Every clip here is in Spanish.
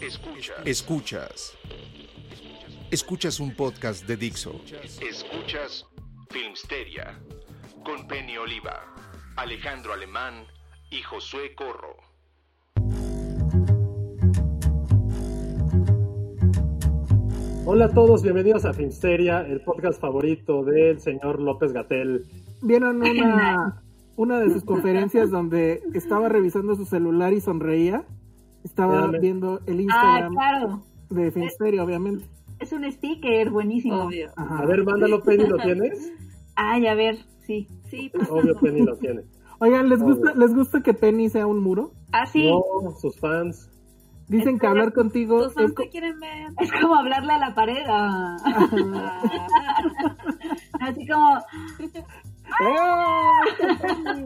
Escuchas. Escuchas. Escuchas un podcast de Dixo. Escuchas Filmsteria con Penny Oliva, Alejandro Alemán y Josué Corro. Hola a todos, bienvenidos a Filmsteria, el podcast favorito del señor López Gatel. ¿Vieron una, una de sus conferencias donde estaba revisando su celular y sonreía? Estaba viendo el Ah, Instagram claro. de Filmsteria, obviamente. Es un sticker buenísimo. A ver, mándalo, Penny, ¿lo tienes? Ay, a ver, sí. Sí, Obvio, Penny lo tiene. Oigan, ¿les gusta. ¿les gusta que Penny sea un muro? Ah, sí. No, sus fans. Dicen que hablar contigo Tus fans es co- te quieren ver. Es como hablarle a la pared. ah. Así como. Eh,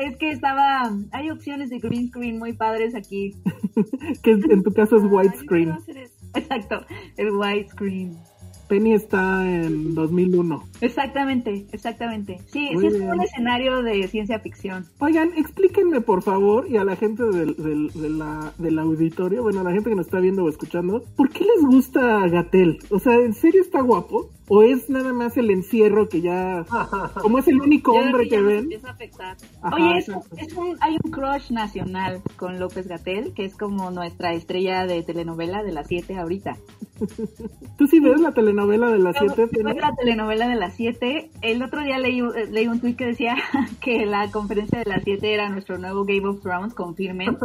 Es que estaba. Hay opciones de green screen muy padres aquí. que en tu caso es widescreen. eso. Exacto, el widescreen. Penny está en 2001. Exactamente, exactamente. Sí, Muy sí es bien. un escenario de ciencia ficción. Oigan, explíquenme por favor y a la gente del, del, de la- del auditorio, bueno, a la gente que nos está viendo o escuchando, ¿por qué les gusta Gatel? O sea, ¿en serio está guapo? ¿O es nada más el encierro que ya, como es el único hombre que ven? empieza a afectar. Ajá, Oye, es, es un, hay un crush nacional con López Gatel, que es como nuestra estrella de telenovela de las 7 ahorita. ¿Tú sí ves la telenovela de las Yo- 7? yo la telenovela de las 7. El otro día leí, leí un tweet que decía que la conferencia de las 7 era nuestro nuevo Game of Thrones, confirmen.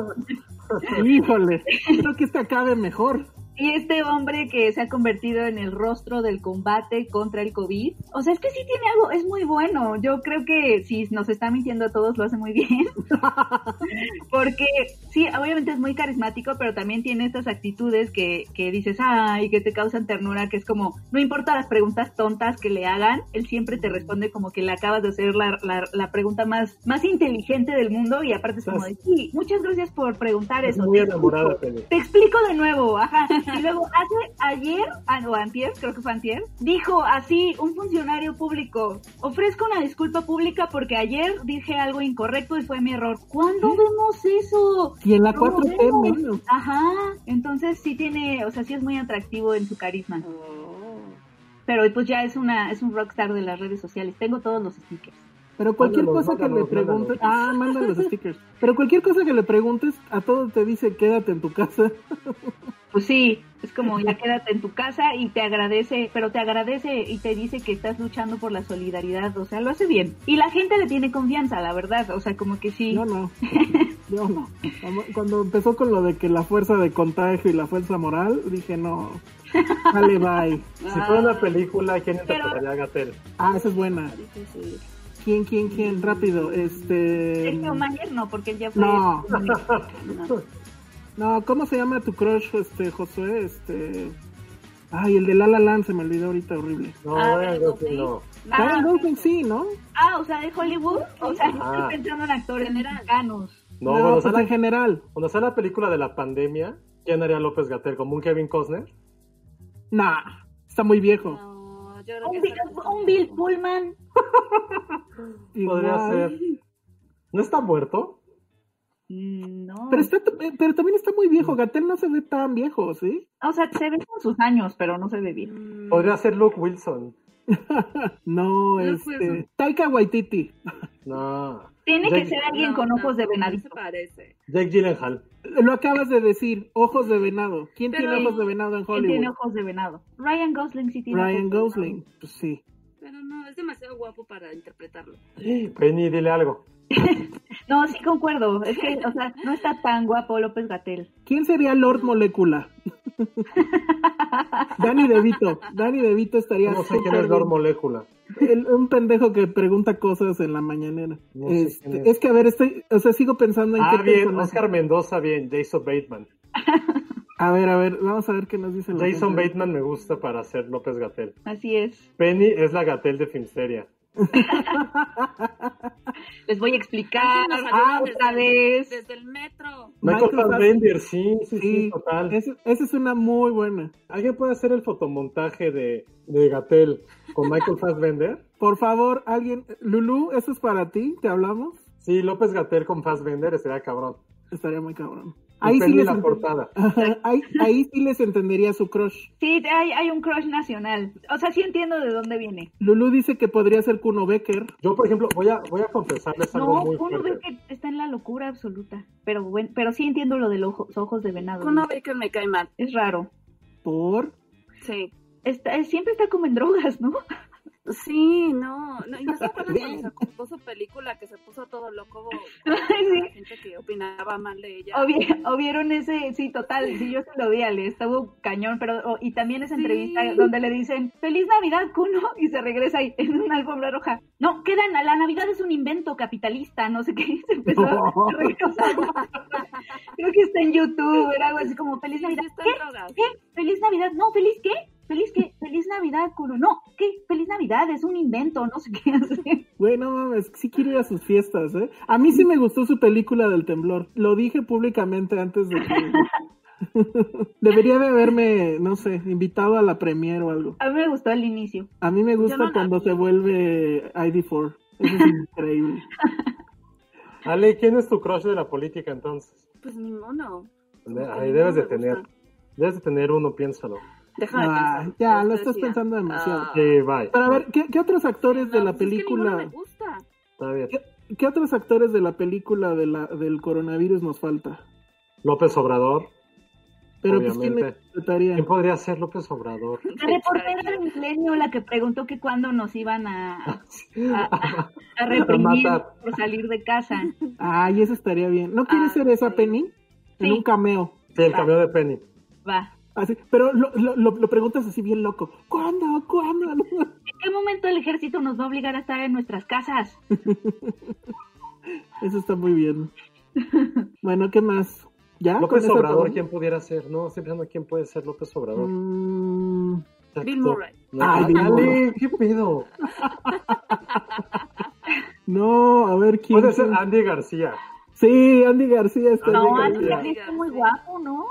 Híjole, creo que este acabe mejor. Y este hombre que se ha convertido en el rostro del combate contra el COVID, o sea, es que sí tiene algo, es muy bueno. Yo creo que si nos está mintiendo a todos, lo hace muy bien. Porque sí, obviamente es muy carismático, pero también tiene estas actitudes que, que dices, ay, que te causan ternura, que es como, no importa las preguntas tontas que le hagan, él siempre te responde como que le acabas de hacer la, la, la pregunta más, más inteligente del mundo y aparte es como de, sí, muchas gracias por preguntar Es eso. muy te enamorada, explico". Penny. Te explico de nuevo, ajá. Y luego hace ayer, ah, o antier, creo que fue antier, dijo así un funcionario público, ofrezco una disculpa pública porque ayer dije algo incorrecto y fue mi error. ¿Cuándo vemos eso? Y en la No 4T vemos. menos. Ajá, entonces sí tiene, o sea, sí es muy atractivo en su carisma. Oh. Pero pues ya es una, es un rockstar de las redes sociales. Tengo todos los stickers. Pero cualquier Mándalos, cosa que le preguntes, mándalos. ah, manda los stickers. Pero cualquier cosa que le preguntes, a todos te dice quédate en tu casa. Pues sí, es como ya quédate en tu casa y te agradece, pero te agradece y te dice que estás luchando por la solidaridad, o sea, lo hace bien. Y la gente le tiene confianza, la verdad, o sea, como que sí. Yo no, yo no. Cuando- empezó con lo de que la fuerza de contagio y la fuerza moral, dije no, dale bye. Si fuera una película, ¿quién interpretaría Gatel? Ah, esa es buena. Difícil. ¿Quién, quién, quién? Rápido, este... Sergio Mayer no, porque él ya fue. No. No, ¿cómo se llama tu crush, este, Josué? Este... Ay, el de La La Land se me olvidó ahorita, horrible. No, Ah, Ryan pero Gosling no. Ah, Ryan Gosling sí, ¿no? Ah, o sea, de Hollywood. O sea, yo Ah. estoy pensando en actores mexicanos. No, No, cuando, pues sea en general. cuando sea la película de la pandemia, ¿quién haría López Gatel? ¿Como un Kevin Costner? Nah, está muy viejo. No, yo creo Un, que Bill- está- un Bill Pullman. Podría ser. ¿No está muerto? Mm, No. Pero, está, eh, pero también está muy viejo. Gatel no se ve tan viejo, ¿sí? O sea, se ve con sus años, pero no se ve bien. Mm, Podría ser Luke Wilson. no, No este. Taika Waititi. No. Tiene que Jake- ser alguien No, con ojos de se venadito. parece. Jake Gyllenhaal. Lo acabas de decir, ojos de venado. ¿Quién Pero- tiene ojos de venado en ¿Quién tiene Hollywood? ojos de venado? Ryan Gosling sí tiene Ryan ojos de Gosling. Pues sí. Pero no, es demasiado guapo para interpretarlo. Penny, dile algo. No, sí concuerdo. Es que, o sea, no está tan guapo López Gatel. ¿Quién sería Lord Molecula? Danny DeVito. Danny DeVito estaría No sé quién es Lord. El- un pendejo que pregunta cosas en la mañanera. No sé Este, es. es. que, a ver, estoy, o sea, sigo pensando en Ah, qué bien. personaje. Oscar Mendoza, bien. Jason Bateman. A ver, a ver, vamos a ver qué nos dice la Jason gente. Bateman me gusta para hacer López Gatel. Así es. Penny es la Gatel de Filmsteria. Les voy a explicar ah, desde otra el- vez. Desde el metro. Michael Michael Fassbender, sí, sí, sí, Sí, total. esa esa es una muy buena. ¿Alguien puede hacer el fotomontaje de, de Gatel con Michael Fassbender? Por favor, alguien. Lulu, eso es para ti, te hablamos. Sí, López Gatel con Fassbender estaría cabrón. Estaría muy cabrón. Ahí sí, les la portada. Ahí, ahí sí les entendería su crush. Sí, hay, hay un crush nacional. O sea, sí entiendo de dónde viene. Lulu dice que podría ser Kuno Becker. Yo, por ejemplo, voy a, voy a confesarles algo No, muy uno ve fuerte. que está en la locura absoluta. Pero bueno, pero sí entiendo lo de los ojos, ojos de venado. Kuno Baker me cae mal. Es raro. Por. Sí. Está, siempre está como en drogas, ¿no? Sí, no, no, y no se acuerdan cuando sacó su película que se puso todo loco Sí. la gente que opinaba mal de ella. O, vi- o vieron ese, sí, total, sí, yo se lo vi, Ale, estuvo cañón, pero, o- y también esa Sí. entrevista donde le dicen, feliz Navidad, Kuno, y se regresa ahí, en una alfombra roja. No, quedan, la Navidad es un invento capitalista, no sé qué, y se empezó a regresar. Creo que está en YouTube, era algo así como, feliz Navidad, sí. ¿Qué? ¿Feliz Navidad? No, ¿feliz qué? ¿Feliz qué? ¿Feliz Navidad, Kuno? No, ¿qué? ¿Feliz Navidad? Es un invento, no sé qué hacer. Güey, no mames, sí quiero ir a sus fiestas, ¿eh? A mí sí me gustó su película del temblor. Lo dije públicamente antes de que... Debería de haberme, no sé, invitado a la premiere o algo. A mí me gustó el inicio. A mí me gusta no cuando se vuelve ID4. Eso es increíble. Ale, ¿quién es tu crush de la política entonces? Pues ninguno. Que Ahí debes de tener. gusta. Debes de tener uno, piénsalo. Déjame Ah, pensar. ya, lo estás decía. pensando demasiado. Ah, Sí, bye. Pero a ver, ¿qué, qué otros actores de no, la pues es que película... me gusta. Está bien. ¿qué, qué otros actores de la película de la, del coronavirus nos falta? López Obrador. Pero pues ¿quién Obviamente. ¿Quién podría ser López Obrador? La reportera del milenio, la que preguntó que cuándo nos iban a, a, a reprimir matar. por salir de casa. Ay, eso estaría bien. ¿No quieres Ah, ser esa sí. Penny? En Sí. un cameo. Sí, el camión de Penny. Va. Así, pero lo, lo, lo- lo preguntas así bien loco. ¿Cuándo? ¿Cuándo? ¿En qué momento el ejército nos va a obligar a estar en nuestras casas? Eso está muy bien. Bueno, ¿qué más? ¿Ya? López ¿Con eso Obrador? ¿quién pudiera ser? No, estoy pensando quién puede ser López Obrador. Mm. Bill Murray. No, Ay, Bill Ale, Murray. ¿qué pedo? no, a ver quién. Puede ser? Andy García. Sí, Andy García está No, bien. Andy García. García está muy guapo, ¿no?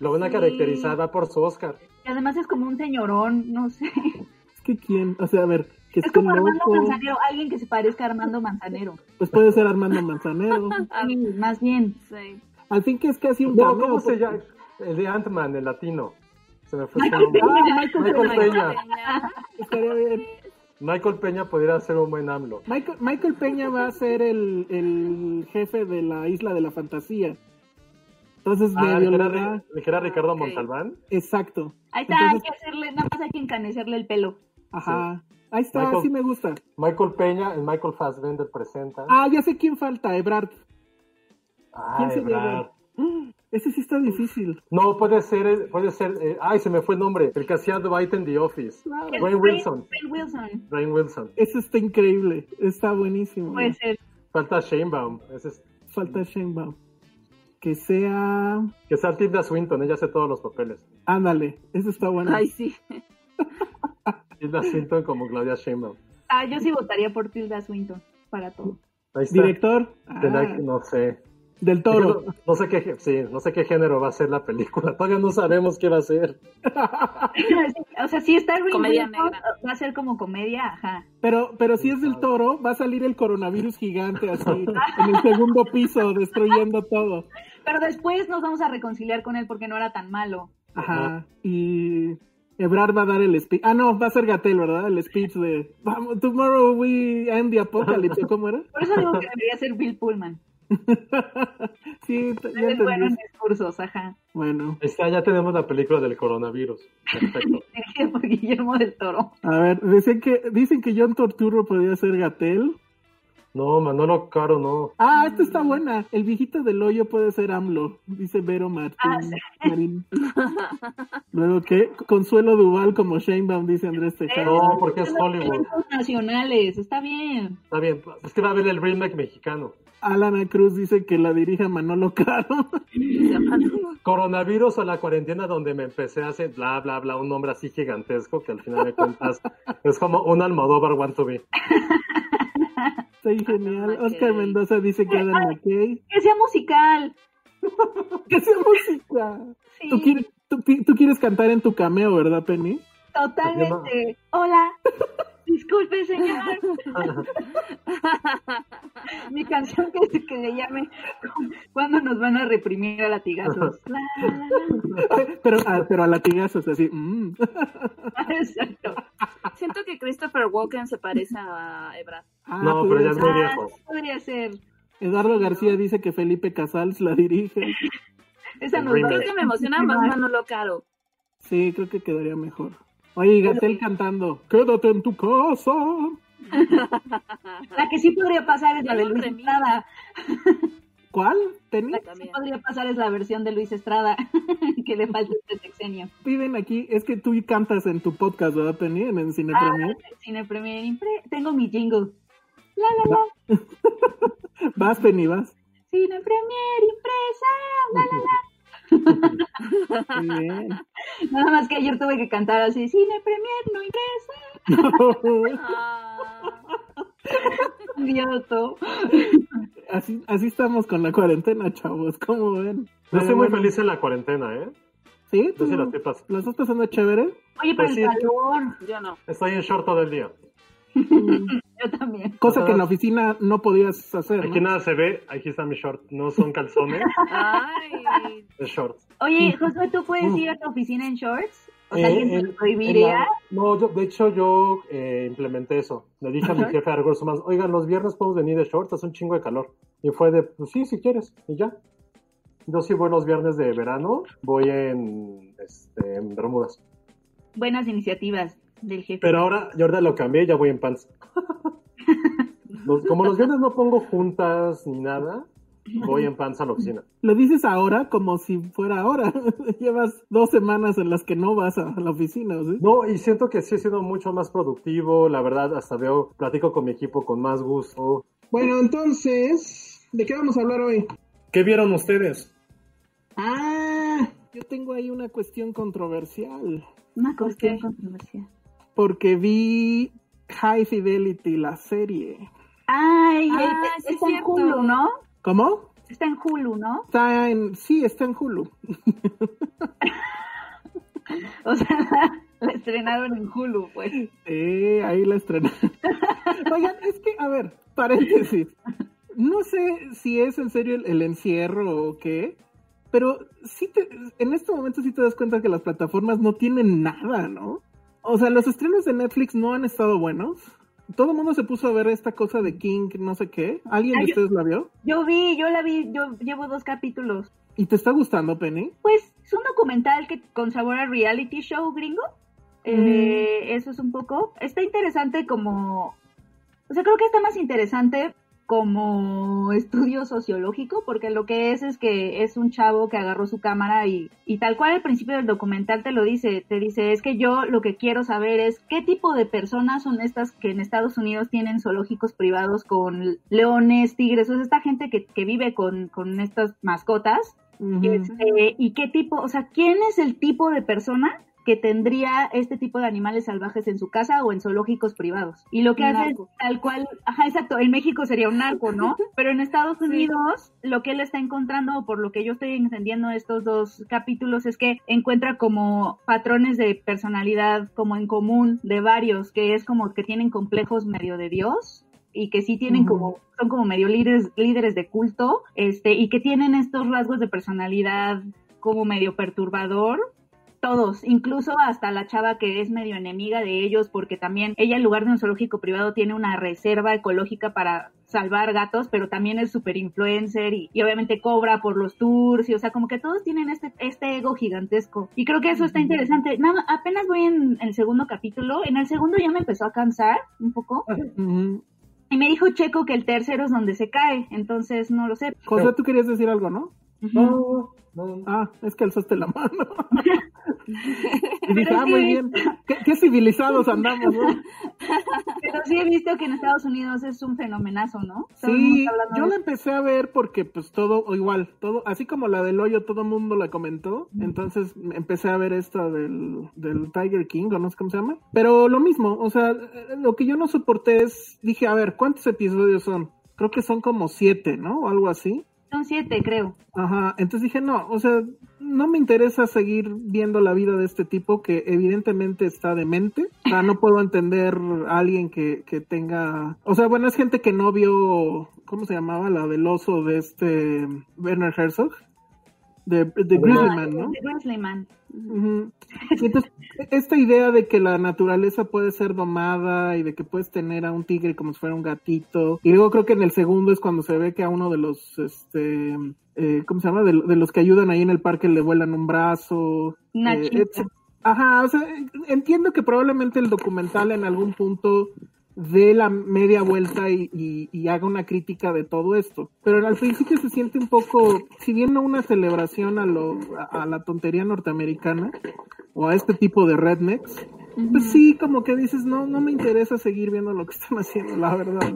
Lo van a Sí. caracterizar, va por su Oscar. Y además es como un señorón, no sé. Es que quién, o sea, a ver, que Es como Armando loco. Manzanero, alguien que se parezca a Armando Manzanero. Pues puede ser Armando Manzanero. Sí, más bien. Sí. Al fin que es casi un No, ¿cómo se llama? El de Ant-Man, el latino. Se me fue Michael nombre. Peña. Ah, Michael, Michael Peña. Peña. Estaría bien. Michael Peña podría ser un buen AMLO. Michael, Michael Peña va a ser el, el jefe de la isla de la fantasía. Entonces, Ah, medio dijera, dijera Ricardo Ok. Montalbán. Exacto. Ahí está, hay que hacerle, nada más hay que encanecerle el pelo. Ajá. Ahí está, Michael- sí me gusta. Michael Peña, el Michael Fassbender presenta. Ah, ya sé quién falta, Ebrard. Ah, ¿Quién sería Ebrard. ¡Ah! Ese sí está difícil. No, puede ser, puede ser, eh, ay, se me fue el nombre, el que hacía Dwight en The Office. Claro. Wayne Wilson. Wayne Wilson. Ryan Wilson. Ese está increíble. Está buenísimo. Puede ser. Falta Shanebaum. Ese es, Falta Shanebaum. Que sea... que sea Tilda Swinton, ella hace todos los papeles. Ándale, eso está bueno. Ay, sí. Tilda Swinton como Claudia Sheinbaum. Ah, yo sí votaría por Tilda Swinton para todo. Ahí está. Director ah, no sé. Del Toro. No, no sé qué, sí, no sé qué género va a ser la película. Todavía no sabemos qué va a ser. o sea, si está Comedia negra. va a ser como comedia, ajá. Pero, pero si es del Toro, va a salir el coronavirus gigante así, en el segundo piso, destruyendo todo. Pero después nos vamos a reconciliar con él porque no era tan malo. Ajá. Y Ebrard va a dar el speech. Ah, no, va a ser Gatel, ¿verdad? El speech de Vamos, tomorrow we end the apocalypse. ¿o ¿Cómo era? Por eso digo que debería ser Bill Pullman. sí, ya Es bueno en discursos, ajá. Bueno, está, ya tenemos la película del coronavirus. Perfecto. Dirigido por Guillermo del Toro. a ver, dicen que, dicen que John Torturro podría ser Gatel. No, Manolo Caro no. Ah, esta está buena. El viejito del hoyo puede ser AMLO, dice Vero Martín. Ah, sí. Marín. Luego, ¿qué? Consuelo Duval como Shanebaum, dice Andrés Tejada. No, porque es Hollywood. nacionales, está bien. Está bien, es que va a haber el remake mexicano. Alana Cruz dice que la dirija Manolo Caro. Coronavirus o la cuarentena donde me empecé a hacer bla, bla, bla, un nombre así gigantesco que al final de cuentas es como un Almodóvar want to be. Está genial. Adam Oscar McKay. Mendoza dice que Adam McKay. Que sea musical. ¡Que sea música! Sí, ¿Tú quieres, tú, pi- tú quieres cantar en tu cameo, ¿verdad, Penny? totalmente. Hola. Disculpe, señor. Mi canción que, que le llame ¿Cuándo nos van a reprimir a latigazos? La, la, la. Pero, ah, pero a latigazos, así. mm. Exacto. Que Christopher Walken se parece a Ebrard. Ah, No, pero ya es muy viejo. podría ser. Eduardo García dice que Felipe Casals la dirige. Esa nos Creo que me emociona más Manolo Caro. Sí, creo que quedaría mejor. Oye, Gatel cantando. Quédate en tu casa. La que sí podría pasar es la de Luis. Estrada. ¿Cuál? La que sí podría pasar es la versión de Luis Estrada, que le falta este sexenio. Piden aquí, es que tú cantas en tu podcast, ¿verdad, Penny? En el Cine Ah, Premier. Cine Premier Tengo mi jingle. La, la, la. Vas, Penny, vas. Cine Premier impresa. La, la, la. Bien. Nada más que ayer tuve que cantar así. Cine Premier no impresa. Ah, Idioto. así, así estamos con la cuarentena, chavos. ¿Cómo ven? Yo estoy muy Bueno, feliz en la cuarentena, ¿eh? ¿Sí? Sí ¿Tú la estoy pasando. ¿La estás pasando chévere? Oye, pero Pues el sí. calor. yo no. Estoy en short todo el día. Yo también. Cosa que en la oficina no podías hacer, Aquí ¿no? nada se ve, aquí está mi short. No son calzones, Ay, es short. Oye, Josué, ¿tú puedes ir a tu oficina en shorts? O sea, Eh, ¿alguien te en- lo en prohibiría? la- no, yo, de hecho yo eh, implementé eso. Le dije a mi jefe de recursos humanos, oigan, los viernes podemos venir de shorts, hace un chingo de calor. Y fue de, pues sí, si quieres, y ya. Yo sí voy los viernes de verano, voy en, este, en Bermudas. Buenas iniciativas del jefe. Pero ahora, yo ahora lo cambié, ya voy en pants. Los- como los viernes no pongo juntas ni nada, voy en pants a la oficina. Lo dices ahora como si fuera ahora. Llevas dos semanas en las que no vas a la oficina, ¿sí? No, y siento que sí he sido mucho más productivo, la verdad, hasta veo, platico con mi equipo con más gusto. Bueno, entonces, ¿de qué vamos a hablar hoy? ¿Qué vieron ustedes? Ah, yo tengo ahí una cuestión controversial. Una cuestión controversial. Porque vi High Fidelity, la serie. Ay, Ah, es- sí, está en cierto. Hulu, ¿no? ¿Cómo? Está en Hulu, ¿no? Está en... Sí, está en Hulu. O sea, la estrenaron en Hulu, pues. Sí, ahí la estrené. Oigan, es que, a ver, paréntesis. No sé si es en serio el, el encierro o qué, pero sí te, en este momento sí te das cuenta que las plataformas no tienen nada, ¿no? O sea, los estrenos de Netflix no han estado buenos. Todo el mundo se puso a ver esta cosa de King, no sé qué. ¿Alguien Ay, de yo- ustedes la vio? Yo vi, yo la vi, yo llevo dos capítulos. ¿Y te está gustando, Penny? Pues es un documental que con sabor a reality show gringo. Eh, Eso es un poco. Está interesante como. O sea, creo que está más interesante como estudio sociológico, porque lo que es es que es un chavo que agarró su cámara y, y tal cual al principio del documental te lo dice, te dice, es que yo lo que quiero saber es qué tipo de personas son estas que en Estados Unidos tienen zoológicos privados con leones, tigres, o sea, esta gente que, que vive con, con estas mascotas este, ¿Y qué tipo, o sea, quién es el tipo de persona que tendría este tipo de animales salvajes en su casa o en zoológicos privados? Y lo que Un hace narco. es tal cual, ajá, exacto, en México sería un narco, ¿no? Pero en Estados Unidos lo que él está encontrando, o por lo que yo estoy entendiendo estos dos capítulos, es que encuentra como patrones de personalidad como en común de varios, que es como que tienen complejos medio de Dios y que sí tienen como son como medio líderes líderes de culto este y que tienen estos rasgos de personalidad como medio perturbador todos, incluso hasta la chava que es medio enemiga de ellos, porque también ella en lugar de un zoológico privado tiene una reserva ecológica para salvar gatos, pero también es súper influencer y, y, obviamente cobra por los tours, y o sea, como que todos tienen este, este ego gigantesco. Y creo que eso está interesante. Nada, apenas voy en, el segundo capítulo, en el segundo ya me empezó a cansar un poco. Y me dijo Checo que el tercero es donde se cae, entonces no lo sé. José, tú querías decir algo, ¿no? No, Ah, es que alzaste la mano. y dije, ah, muy bien. ¿Qué, civilizados andamos, ¿no? Pero sí he visto que en Estados Unidos es un fenomenazo, ¿no? sí, yo la empecé a ver porque pues todo, igual, todo, así como la del hoyo, todo el mundo la comentó. Entonces empecé a ver esta del, del Tiger King, o no sé cómo se llama. Pero lo mismo, o sea, lo que yo no soporté es, dije, a ver, ¿cuántos episodios son? Creo que son como siete, ¿no? O algo así. Son siete, creo. Ajá, entonces dije, no, o sea, no me interesa seguir viendo la vida de este tipo que evidentemente está demente. O sea, no puedo entender a alguien que, que tenga... O sea, bueno, es gente que no vio, ¿cómo se llamaba? La del oso de este Werner Herzog de, de Grizzlyman, ¿no? De Grizzlyman. entonces, esta idea de que la naturaleza puede ser domada y de que puedes tener a un tigre como si fuera un gatito. Y luego creo que en el segundo es cuando se ve que a uno de los, este, eh, ¿cómo se llama? De, los que ayudan ahí en el parque le vuelan un brazo. Eh, Ajá, o sea, entiendo que probablemente el documental en algún punto dé la media vuelta y, haga una crítica de todo esto. Pero al principio se siente un poco, si bien no una celebración a, lo, a, la tontería norteamericana o a este tipo de rednecks, pues sí, como que dices, no, no me interesa seguir viendo lo que están haciendo, la verdad.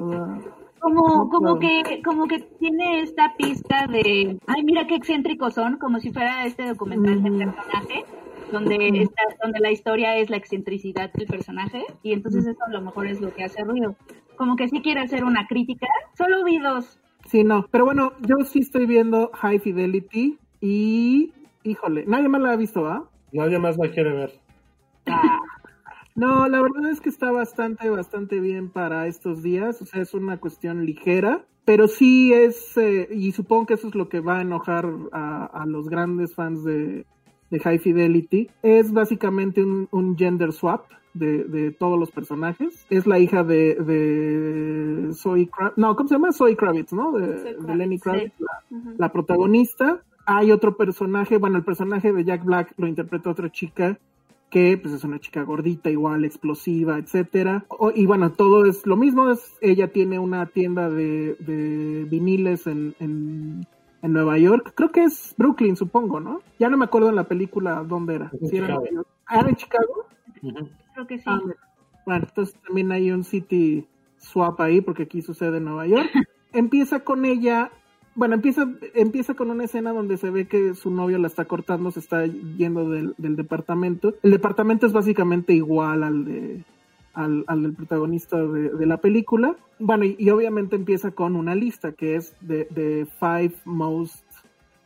Como, como que, como que tiene esta pista de, ay, mira qué excéntricos son, como si fuera este documental de personaje donde, está, donde la historia es la excentricidad del personaje y entonces eso a lo mejor es lo que hace ruido. Como que sí quiere hacer una crítica, solo vi dos. Sí, no, pero bueno, yo sí estoy viendo High Fidelity y, híjole, nadie más la ha visto, ¿ah? Nadie más la quiere ver. Ah. No, la verdad es que está bastante, bastante bien para estos días. O sea, es una cuestión ligera, pero sí es, eh, y supongo que eso es lo que va a enojar a los grandes fans de, de High Fidelity, es básicamente un, gender swap de, todos los personajes. Es la hija de, de Zoe Kravitz, no, ¿cómo se llama? Zoe Kravitz, ¿no? De, Lenny Kravitz, la, protagonista. Hay otro personaje, bueno, el personaje de Jack Black lo interpreta otra chica que pues es una chica gordita, igual, explosiva, etcétera. y bueno, todo es lo mismo, es, ella tiene una tienda de, de viniles en, en Nueva York. Creo que es Brooklyn, supongo, ¿no? Ya no me acuerdo en la película dónde era. era, ¿Ah, en Chicago? Creo que sí. Ah, bueno, entonces también hay un city swap ahí, porque aquí sucede en Nueva York. empieza con ella, bueno, empieza, empieza con una escena donde se ve que su novio la está cortando, se está yendo del, del departamento. El departamento es básicamente igual al de al, al protagonista de, la película. Bueno, y, obviamente empieza con una lista que es de, de five most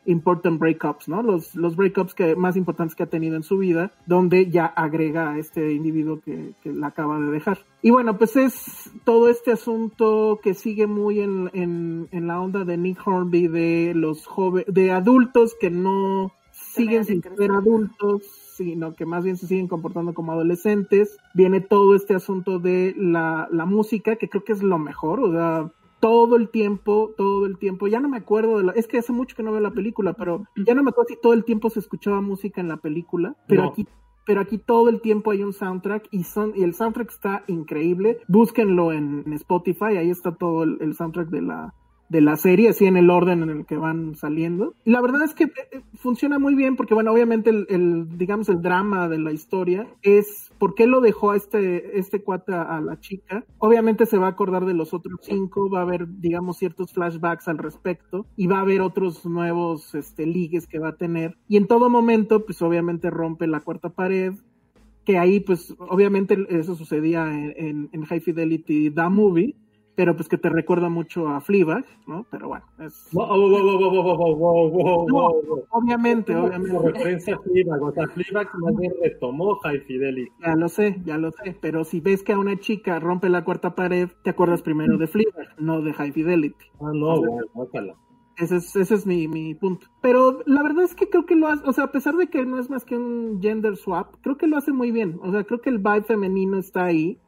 important breakups, ¿no? Los, los breakups que, más importantes que ha tenido en su vida, donde ya agrega a este individuo que, que la acaba de dejar. Y bueno, pues es todo este asunto que sigue muy en, en, en la onda de Nick Hornby, de los jóvenes, de adultos que no siguen sin ser adultos, sino que más bien se siguen comportando como adolescentes. Viene todo este asunto de la, la música, que creo que es lo mejor, o sea, todo el tiempo, todo el tiempo, ya no me acuerdo de la, es que hace mucho que no veo la película, pero ya no me acuerdo si todo el tiempo se escuchaba música en la película, pero aquí pero aquí todo el tiempo hay un soundtrack y son y el soundtrack está increíble. Búsquenlo en, Spotify, ahí está todo el soundtrack de la de la serie, así en el orden en el que van saliendo. La verdad es que eh, funciona muy bien porque, bueno, obviamente el, digamos, el drama de la historia es por qué lo dejó a este, este cuate a, la chica. Obviamente se va a acordar de los otros cinco, va a haber, digamos, ciertos flashbacks al respecto y va a haber otros nuevos, este, ligues que va a tener. Y en todo momento, pues obviamente rompe la cuarta pared, que ahí, pues, obviamente eso sucedía en, en High Fidelity The Movie pero pues que te recuerda mucho a Fleabag, ¿no? Pero bueno, es... obviamente, obviamente. referencia a Fleabag, o sea, Fleabag más bien retomó High Fidelity. Ya lo sé, ya lo sé, pero si ves que a una chica rompe la cuarta pared, te acuerdas primero de Fleabag, no de High Fidelity. Ah, no, bueno, Ese es, ese es mi, mi punto. Pero la verdad es que creo que lo hace, o sea, a pesar de que no es más que un gender swap, creo que lo hace muy bien. O sea, creo que el vibe femenino está ahí.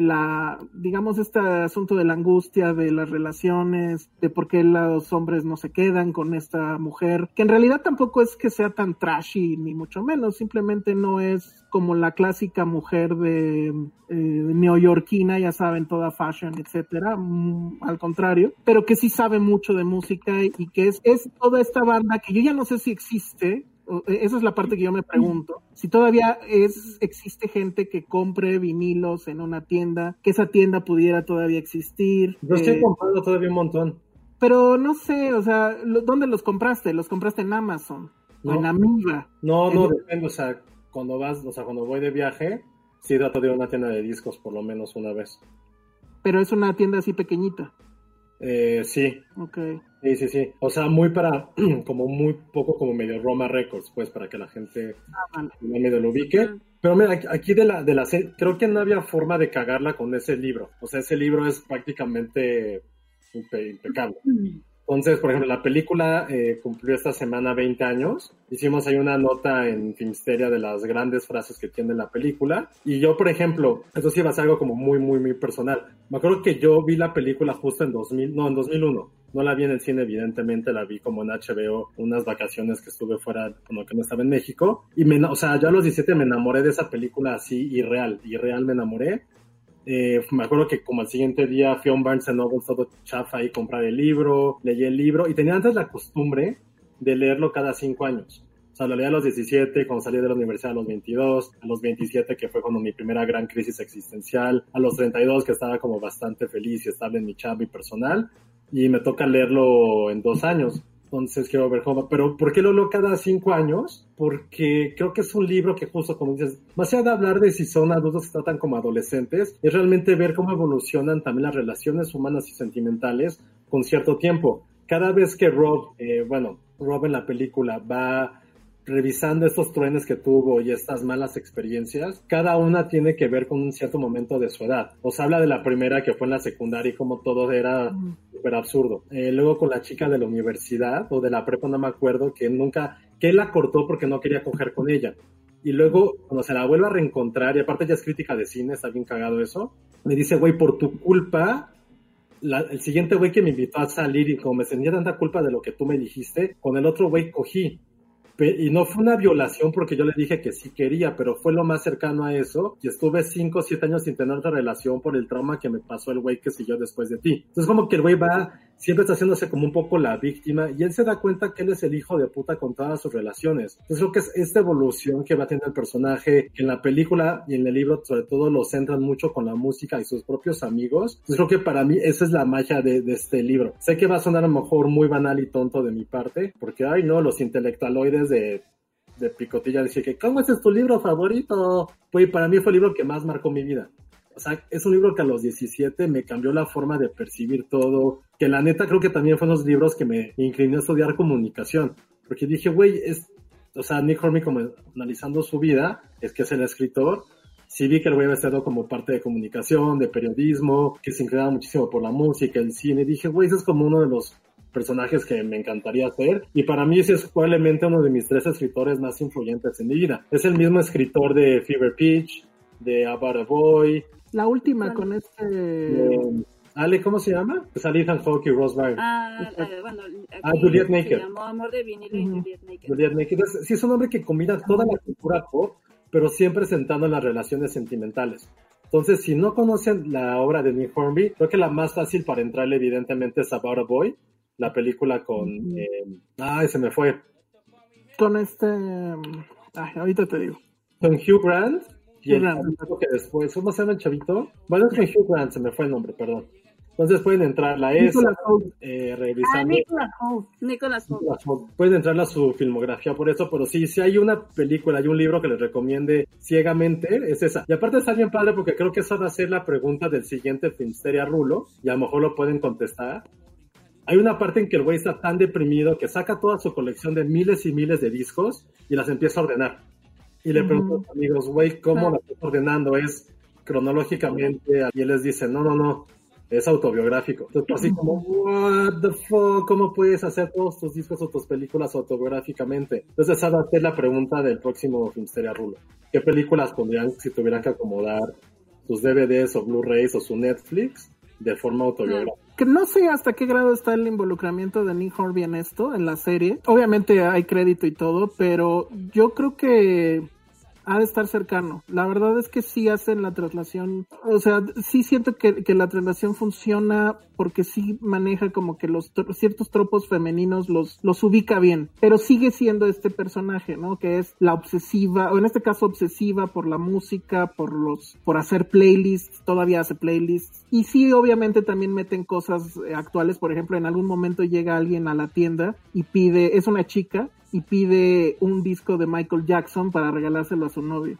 La, digamos, este asunto de la angustia, de las relaciones, de por qué los hombres no se quedan con esta mujer, que en realidad tampoco es que sea tan trashy, ni mucho menos, simplemente no es como la clásica mujer de eh, neoyorquina, ya saben, toda fashion, etcétera, mm, al contrario, pero que sí sabe mucho de música y que es, es toda esta banda que yo ya no sé si existe, esa es la parte que yo me pregunto, si todavía es, existe gente que compre vinilos en una tienda, que esa tienda pudiera todavía existir. Yo estoy eh, comprando todavía un montón. pero no sé, o sea, ¿dónde los compraste? ¿Los compraste en Amazon? ¿O No. en Amiga? No, no, En- depende, o sea, cuando vas, o sea, cuando voy de viaje, sí trato de ir a una tienda de discos por lo menos una vez. Pero es una tienda así pequeñita. Eh, sí, Ok. sí, sí, sí. O sea, muy para, como muy poco como medio Roma Records, pues, para que la gente Ah, vale. no medio lo ubique. Pero mira, aquí- de la, de la serie, creo que no había forma de cagarla con ese libro. O sea, ese libro es prácticamente impe- impecable. Entonces, por ejemplo, la película eh, cumplió esta semana 20 años. Hicimos ahí una nota en Filmsteria de las grandes frases que tiene la película. Y yo, por ejemplo, eso sí va a ser algo como muy, muy, muy personal. Me acuerdo que yo vi la película justo en 2000, no, en 2001. No la vi en el cine, evidentemente, la vi como en HBO, unas vacaciones que estuve fuera, cuando que no estaba en México. Y me, o sea, yo a los 17 me enamoré de esa película así, irreal, irreal me enamoré. Eh, me acuerdo que como al siguiente día fui a un Barnes Noble todo chafa y comprar el libro, leí el libro y tenía antes la costumbre de leerlo cada cinco años. O sea, lo leía a los 17, cuando salí de la universidad a los 22, a los 27, que fue cuando mi primera gran crisis existencial, a los 32, que estaba como bastante feliz y estable en mi chamba y personal, y me toca leerlo en dos años. Entonces quiero ver cómo. Pero ¿por qué lo leo cada cinco años? Porque creo que es un libro que justo como dices, más allá de hablar de si son adultos que tratan como adolescentes, es realmente ver cómo evolucionan también las relaciones humanas y sentimentales con cierto tiempo. Cada vez que Rob, eh, bueno, Rob en la película va revisando estos truenes que tuvo y estas malas experiencias, cada una tiene que ver con un cierto momento de su edad. Os habla de la primera que fue en la secundaria y como todo era súper absurdo. Eh, luego con la chica de la universidad o de la prepa, no me acuerdo, que nunca, que él la cortó porque no quería coger con ella. Y luego, cuando se la vuelve a reencontrar, y aparte ya es crítica de cine, está bien cagado eso, me dice, güey, por tu culpa, la- el siguiente güey que me invitó a salir y como me sentía tanta culpa de lo que tú me dijiste, con el otro güey cogí. Y no fue una violación porque yo le dije que sí quería, pero fue lo más cercano a eso. Y estuve 5 o 7 años sin tener otra relación por el trauma que me pasó el güey que siguió después de ti. Entonces como que el güey va, siempre está haciéndose como un poco la víctima y él se da cuenta que él es el hijo de puta con todas sus relaciones. Entonces creo que es esta evolución que va teniendo el personaje que en la película y en el libro sobre todo lo centran mucho con la música y sus propios amigos. Entonces creo que para mí esa es la magia de, de este libro. Sé que va a sonar a lo mejor muy banal y tonto de mi parte, porque ay no, los intelectualoides de de picotilla decir que ¿cómo es tu libro favorito? Pues para mí fue el libro que más marcó mi vida. O sea, es un libro que a los 17 me cambió la forma de percibir todo, que la neta creo que también fue unos libros que me incliné a estudiar comunicación, porque dije, güey, es, o sea, Nick Hornby como analizando su vida, es que es el escritor, sí vi que el güey había estado como parte de comunicación, de periodismo, que se inclinaba muchísimo por la música, el cine, dije, güey, ese es como uno de los personajes que me encantaría hacer. Y para mí ese es probablemente uno de mis tres escritores más influyentes en mi vida. Es el mismo escritor de Fever Pitch, de About a Boy, La última con este... de... Ale, ¿cómo se llama? Sale Ethan Hawke y Rose Byrne. Ah, eh, bueno, Ah, Juliet se Naked. llamó Amor de vinilo y Juliet Naked. Juliet Naked. Entonces, sí, es un hombre que combina toda la cultura pop, pero siempre sentando en las relaciones sentimentales. Entonces, si no conocen la obra de Nick Hornby, creo que la más fácil para entrarle, evidentemente, es About a Boy, la película con. eh, ay, se me fue. Con este... Ay, ahorita te digo. Con Hugh Grant Hugh el Grant. chavito que después. ¿Cómo se llama el chavito? Bueno, es con Hugh Grant, se me fue el nombre, perdón. Entonces pueden entrar la esa, eh, Ah, revisando. Nicolas Hoult. Nicolas Hoult. Pueden entrar a su filmografía por eso, pero sí, si hay una película, hay un libro que les recomiende ciegamente, es esa. Y aparte está bien padre porque creo que esa va a ser la pregunta del siguiente Finsteria Rulo, y a lo mejor lo pueden contestar. Hay una parte en que el güey está tan deprimido que saca toda su colección de miles y miles de discos y las empieza a ordenar. Y le pregunto a sus amigos, güey, ¿cómo las estás ordenando? ¿Es cronológicamente? Y él les dice, no, no, no. es autobiográfico. Entonces, así como, what the fuck, ¿cómo puedes hacer todos tus discos o tus películas autobiográficamente? Entonces, esa va a ser la pregunta del próximo Filmsteria Rulo. ¿Qué películas pondrían si tuvieran que acomodar sus DVDs o Blu-rays o su Netflix de forma autobiográfica? que no sé hasta qué grado está el involucramiento de Nick Horby en esto, en la serie. Obviamente hay crédito y todo, pero yo creo que ha de estar cercano. La verdad es que sí hacen la traslación, o sea, sí siento que, que la traslación funciona porque sí maneja como que los ciertos tropos femeninos los, los ubica bien, pero sigue siendo este personaje, ¿no? Que es la obsesiva, o en este caso obsesiva por la música, por los, por hacer playlists, todavía hace playlists. Y sí, obviamente también meten cosas eh, actuales, por ejemplo, en algún momento llega alguien a la tienda y pide, es una chica, y pide un disco de Michael Jackson para regalárselo a su novio.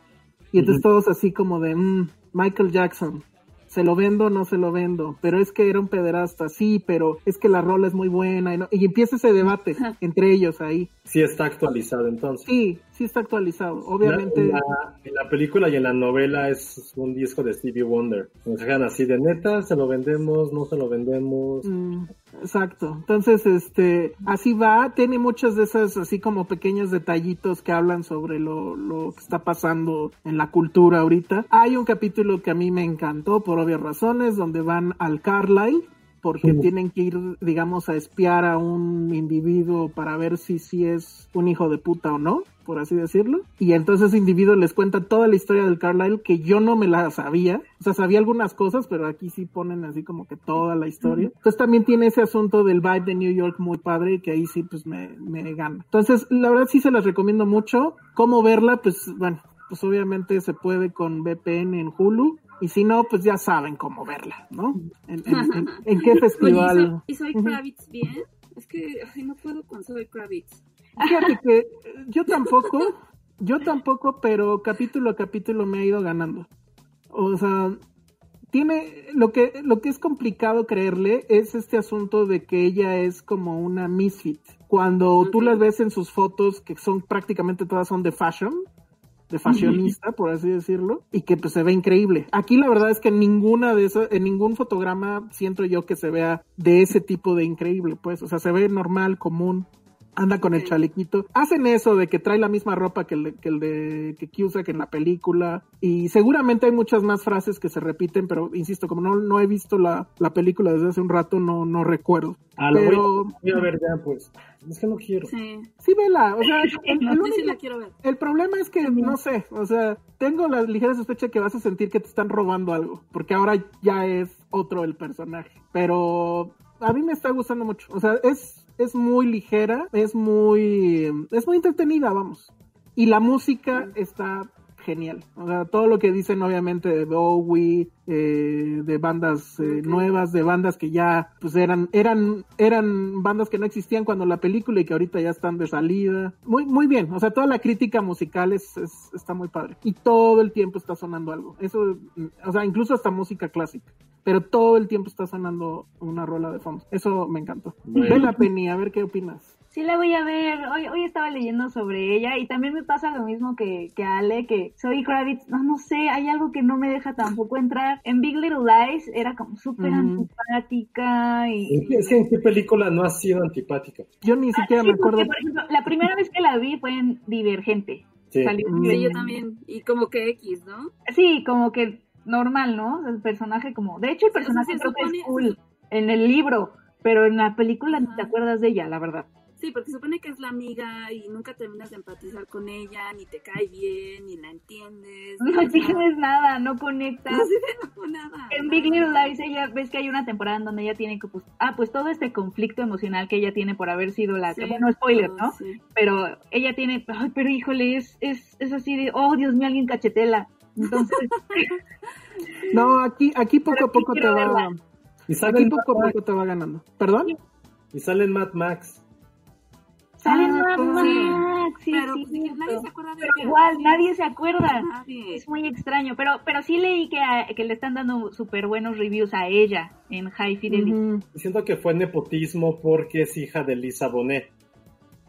Y entonces todos así como de, mm, Michael Jackson, ¿se lo vendo o no se lo vendo? Pero es que era un pederasta, sí, pero es que la rola es muy buena. Y, y empieza ese debate entre ellos ahí. Sí está actualizado entonces. Sí, sí está actualizado. Obviamente. En la, película y en la novela es un disco de Stevie Wonder. Nos dejan así de neta, se lo vendemos, no se lo vendemos. Mm, exacto. Entonces, este, así va. Tiene muchas de esas así como pequeños detallitos que hablan sobre lo, lo que está pasando en la cultura ahorita. Hay un capítulo que a mí me encantó por obvias razones, donde van al Carlisle porque tienen que ir, digamos, a espiar a un individuo para ver si sí es un hijo de puta o no, por así decirlo. Y entonces ese individuo les cuenta toda la historia del Carlisle que yo no me la sabía. O sea, sabía algunas cosas, pero aquí sí ponen así como que toda la historia. Entonces también tiene ese asunto del vibe de New York muy padre que ahí sí pues me, me gana. Entonces, la verdad sí se las recomiendo mucho. ¿Cómo verla? Pues bueno, pues obviamente se puede con VPN en Hulu y si no, pues ya saben cómo verla, ¿no? ¿En, qué festival? ¿Y soy, Kravitz bien? Es que no puedo con Soy Kravitz. Fíjate que yo tampoco, yo tampoco, pero capítulo a capítulo me ha ido ganando. O sea, tiene lo que lo que es complicado creerle es este asunto de que ella es como una misfit. Cuando tú las ves en sus fotos que son prácticamente todas son de fashion, de fashionista, por así decirlo, y que pues se ve increíble. Aquí la verdad es que en ninguna de esas, en ningún fotograma siento yo que se vea de ese tipo de increíble, pues, o sea, se ve normal, común anda con el chalequito. Hacen eso de que trae la misma ropa que el de, que el de que que en la película. Y seguramente hay muchas más frases que se repiten, pero insisto, como no, no he visto la, la película desde hace un rato, no, no recuerdo. Ah, pero... voy, a ver ya, pues. Es que no quiero. Sí, sí vela. O sea, el, la quiero ver. el problema es que, no sé, o sea, tengo la ligera sospecha que vas a sentir que te están robando algo, porque ahora ya es otro el personaje. Pero a mí me está gustando mucho. O sea, es es muy ligera, es muy, es muy entretenida, vamos. Y la música está genial. O sea, todo lo que dicen obviamente de Bowie, eh, de bandas eh, nuevas, de bandas que ya pues eran, eran, eran bandas que no existían cuando la película y que ahorita ya están de salida. Muy, muy bien. O sea, toda la crítica musical es, está muy padre. Y todo el tiempo está sonando algo. Eso, o sea, incluso hasta música clásica pero todo el tiempo está sonando una rola de fondo. Eso me encantó. Ven la Penny, a ver qué opinas. Sí, la voy a ver. Hoy, hoy estaba leyendo sobre ella y también me pasa lo mismo que, que Ale, que soy Kravitz. No, no sé, hay algo que no me deja tampoco entrar. En Big Little Lies era como súper antipática y... Es que en qué película no ha sido antipática. Yo ni siquiera me acuerdo. por ejemplo, la primera vez que la vi fue en Divergente. Sí. sí, yo también. Y como que X, ¿no? Sí, como que normal, ¿no? El personaje como, de hecho el personaje creo que es cool en el libro, pero en la película no te acuerdas de ella, la verdad. Sí, porque se supone que es la amiga y nunca terminas de empatizar con ella, ni te cae bien, ni la entiendes. No entiendes nada, no conectas. No, nada. En Big Little Lies ella ves que hay una temporada en donde ella tiene que pues, ah, pues todo este conflicto emocional que ella tiene por haber sido la, bueno, spoiler, ¿no? Pero ella tiene, ay, pero híjole, es, es, es así de, oh, Dios mío, alguien cachetela. Entonces, no, aquí, aquí poco a poco te va. Y aquí poco a poco te va ganando. ¿Perdón? Y salen Mad Max. Salen ah, Mad Max, sí, pero, sí, nadie se acuerda de pero igual, nadie se acuerda. Es muy extraño, pero pero sí leí que, que le están dando súper buenos reviews a ella en High Fidelity. Siento que fue nepotismo porque es hija de Lisa Bonet.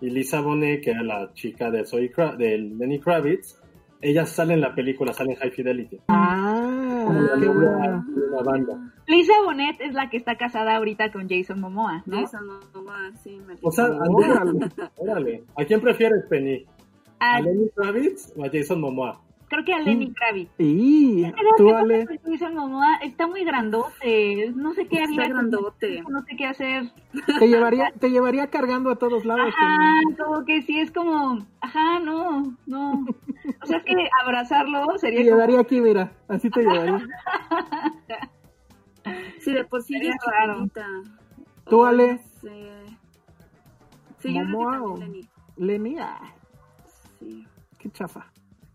Y Lisa Bonet, que era la chica de, Soy de Lenny Kravitz, ella sale en la película, sale en High Fidelity. Ah, Como la qué novia buena. de una banda. Lisa Bonet es la que está casada ahorita con Jason Momoa, ¿no? Jason Momoa, sí, me O sea, Órale. órale, órale. ¿A quién prefieres, Penny? A- ¿A Lenny Kravitz o a Jason Momoa? Creo que a Lenny Kravitz. Pero tú, ¿qué pasa Ale, Momoa está muy grandote, no sé qué haría. Está grandote. No sé qué hacer. te llevaría, te llevaría cargando a todos lados. Ajá, como que sí es como, ajá, no, no. O sea, es que abrazarlo Te sería como, llevaría aquí, mira, así te llevaría. Sí, de por sí ya Sería es raro. ¿Tú, Ale? sé. Sí, yo creo que ¿Momoa o- Lenny. Lenny, ah, Sí. qué chafa.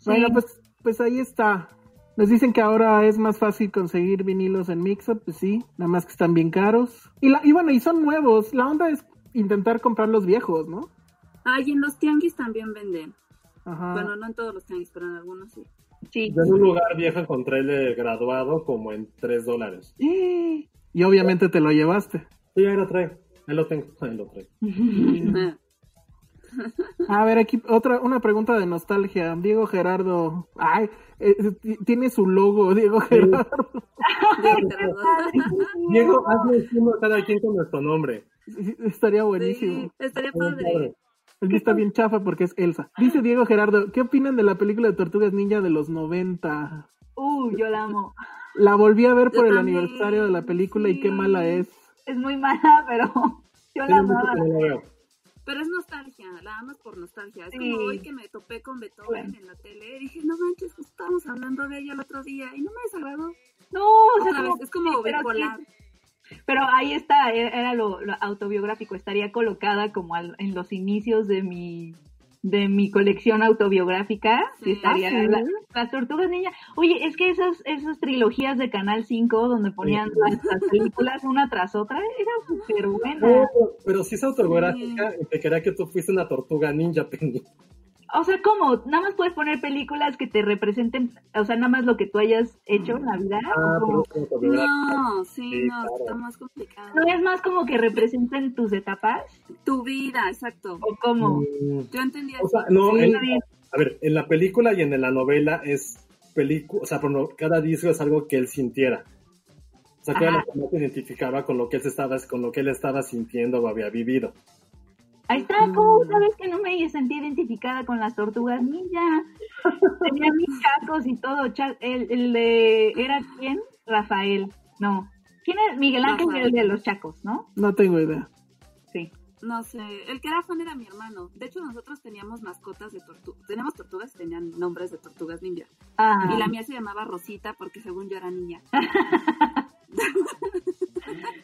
Bueno, pues, pues ahí está. Nos dicen que ahora es más fácil conseguir vinilos en Mixup, pues sí, nada más que están bien caros. Y, la, y bueno, y son nuevos. La onda es intentar comprar los viejos, ¿no? Ah, y en los tianguis también venden. Ajá. Bueno, no en todos los tianguis, pero en algunos sí. sí. Yo en un lugar viejo encontré el de graduado como en 3 dólares. Y obviamente te lo llevaste. Sí, ahí lo traigo. Ahí lo tengo. Ahí lo traigo. A ver, aquí otra, una pregunta de nostalgia. Diego Gerardo. Ay, eh, tiene su logo, Diego Gerardo. Diego hazme uno cada quien con nuestro nombre. Estaría buenísimo. Sí, estaría padre. El que está bien chafa porque es Elsa. Dice Diego Gerardo, ¿qué opinan de la película de Tortugas Ninja de los 90? Uh, yo la amo. La volví a ver Yo por el aniversario de la película y qué mala es. Es muy mala, pero yo la amaba. Pero es nostalgia, la amas por nostalgia. Es Sí. como hoy que me topé con Beethoven en la tele. Dije, no manches, pues estábamos hablando de ella el otro día y no me desagradó. No, o sea, como- es como sí, pero bipolar. sí. Pero ahí está, e- era lo, lo autobiográfico, estaría colocada como al- en los inicios de mi de mi colección autobiográfica, sí, estaría Ah, sí. la- las tortugas ninja. Oye, es que esas esas trilogías de Canal 5 donde ponían las, las películas una tras otra, era súper buena. No, pero, si es autobiográfica, te quería que tú fuiste una tortuga ninja, Penny. O sea, ¿cómo? Nada más puedes poner películas que te representen, o sea, nada más lo que tú hayas hecho en la vida. Ah. No, sí, Sí, no, claro. está más complicado. ¿No es más como que representen tus etapas? Tu vida, exacto. ¿O cómo? Mm, Yo entendía O sea, eso. no, Sí, en- a ver, en la película y en la novela es película, o sea, cada disco es algo que él sintiera. O sea, cada la se identificaba con lo que él se estaba, con lo que él estaba sintiendo o había vivido. Ahí está, ¿cómo sabes que no me sentí identificada con las tortugas ninja? Tenía mis chacos y todo. El, el de. ¿Era quién? Rafael. No. ¿Quién es? Miguel Ángel Rafael. el de los chacos, ¿no? No tengo idea. Sí. No sé, el que era fan era mi hermano. De hecho, nosotros teníamos mascotas de tortugas. Teníamos tortugas y tenían nombres de tortugas ninja. Ah, Y la mía se llamaba Rosita porque según yo era niña.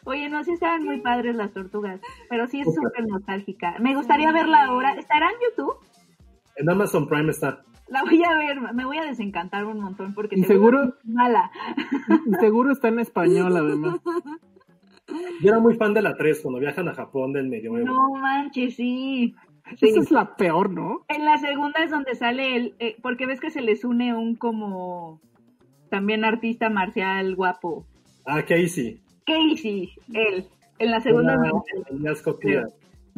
Oye, no, sí estaban muy padres las tortugas, pero sí es súper nostálgica. Me gustaría verla ahora. ¿Estará en YouTube? En Amazon Prime está. La voy a ver, me voy a desencantar un montón porque Y seguro- es mala. Y seguro está en español, además. Yo era muy fan de la 3 cuando viajan a Japón del medioevo. No manches, sí. Sí. Esa es la peor, ¿no? En la segunda es donde sale el, eh, porque ves que se les une un como también artista marcial guapo. Ah, Casey. Casey, él. En la segunda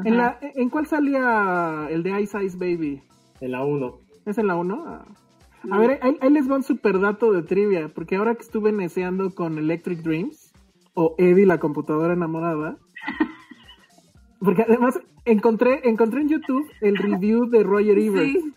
¿En, la, ¿En cuál salía el de Ice Ice Baby? en la 1. ¿Es en la 1? A ver, ahí, ahí les va un super dato de trivia, porque ahora que estuve neceando con Electric Dreams, o Eddie la computadora enamorada, porque además encontré, encontré en YouTube el review de Roger Ebert, Sí.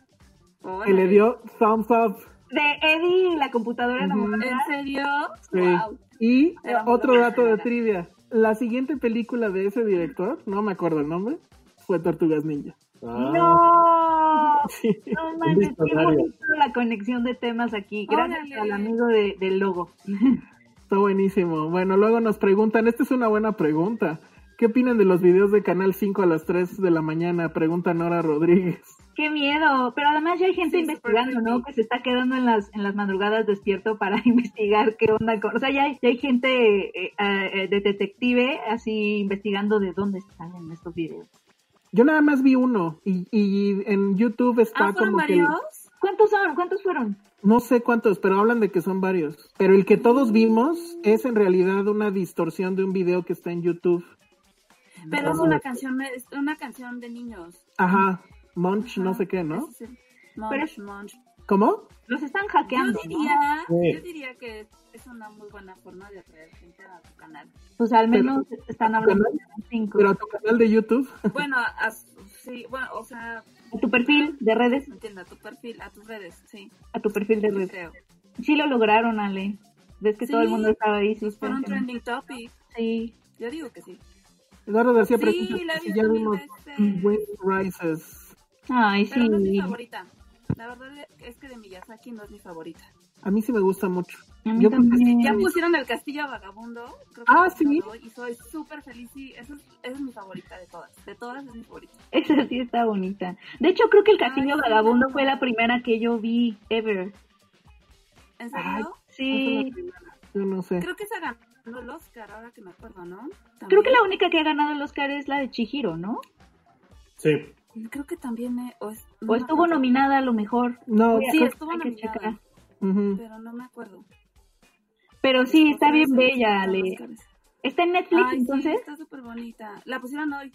que le dio thumbs up. de Eddie la computadora enamorada. ¿En serio? Sí. Wow. Y Era otro dato de trivia, la siguiente película de ese director, no me acuerdo el nombre, fue Tortugas Ninja. Ah, No, Sí. no manches, qué bonito la conexión de temas aquí. Gracias Órale. al amigo de- del logo. Está buenísimo. Bueno, luego nos preguntan, esta es una buena pregunta. ¿Qué opinan de los videos de Canal 5 a las 3 de la mañana? Pregunta Nora Rodríguez. Qué miedo, pero además ya hay gente Sí, investigando, ¿no? Que se está quedando en las en las madrugadas despierto para investigar qué onda con, o sea, ya hay, ya hay gente eh, eh, de detective así investigando de dónde salen estos videos. Yo nada más vi uno y, y en YouTube está Ah, ¿fueron como que... varios? ¿Cuántos son? ¿Cuántos fueron? No sé cuántos, pero hablan de que son varios. Pero el que todos vimos es en realidad una distorsión de un video que está en YouTube. Pero es una canción, es una canción de niños. Ajá, Munch, no sé qué, ¿no? Ese es el- Pero Munch, Munch. ¿Cómo? Los están hackeando, Yo diría, ¿no? Sí. yo diría que es una muy buena forma de atraer gente a tu canal. Pues al menos están hablando de cinco. Pero a tu canal de YouTube. Bueno, a, sí, bueno, o sea, A tu perfil de redes, entiendo, a tu perfil, a tus redes, sí, a tu perfil de redes. creo. Sí lo lograron, Ale. Ves que Sí, todo el mundo estaba ahí. Sí, Pues fueron están- trending topic. sí. Yo digo que sí. Eduardo García Sí, pregunta ya vimos veces. Wind Rises. Ay, Pero no es mi sí. favorita. La verdad es que de Miyazaki no es mi favorita. A mí sí me gusta mucho. A mí Yo. Ya pusieron el Castillo Vagabundo. Creo que Ah, ¿sí? Y soy súper feliz. Sí, esa es, esa es mi favorita de todas. De todas es mi favorita. Esa sí está bonita. De hecho, creo que el Castillo Ay, sí, Vagabundo no. fue la primera que yo vi ever. ¿En Ay, serio? Sí. Yo no sé. Creo que se ganó el Oscar, ahora que me acuerdo, ¿no? Creo que la única que ha ganado el Oscar es la de Chihiro, ¿no? Sí. Creo que también. eh, o, es- no O me estuvo nominada a lo mejor. No, Sí, creo- estuvo nominada. Pero no me acuerdo. Pero sí, está bien bella, Ale. ¿Está en Netflix Ay, entonces? Sí, está súper bonita. La pusieron hoy.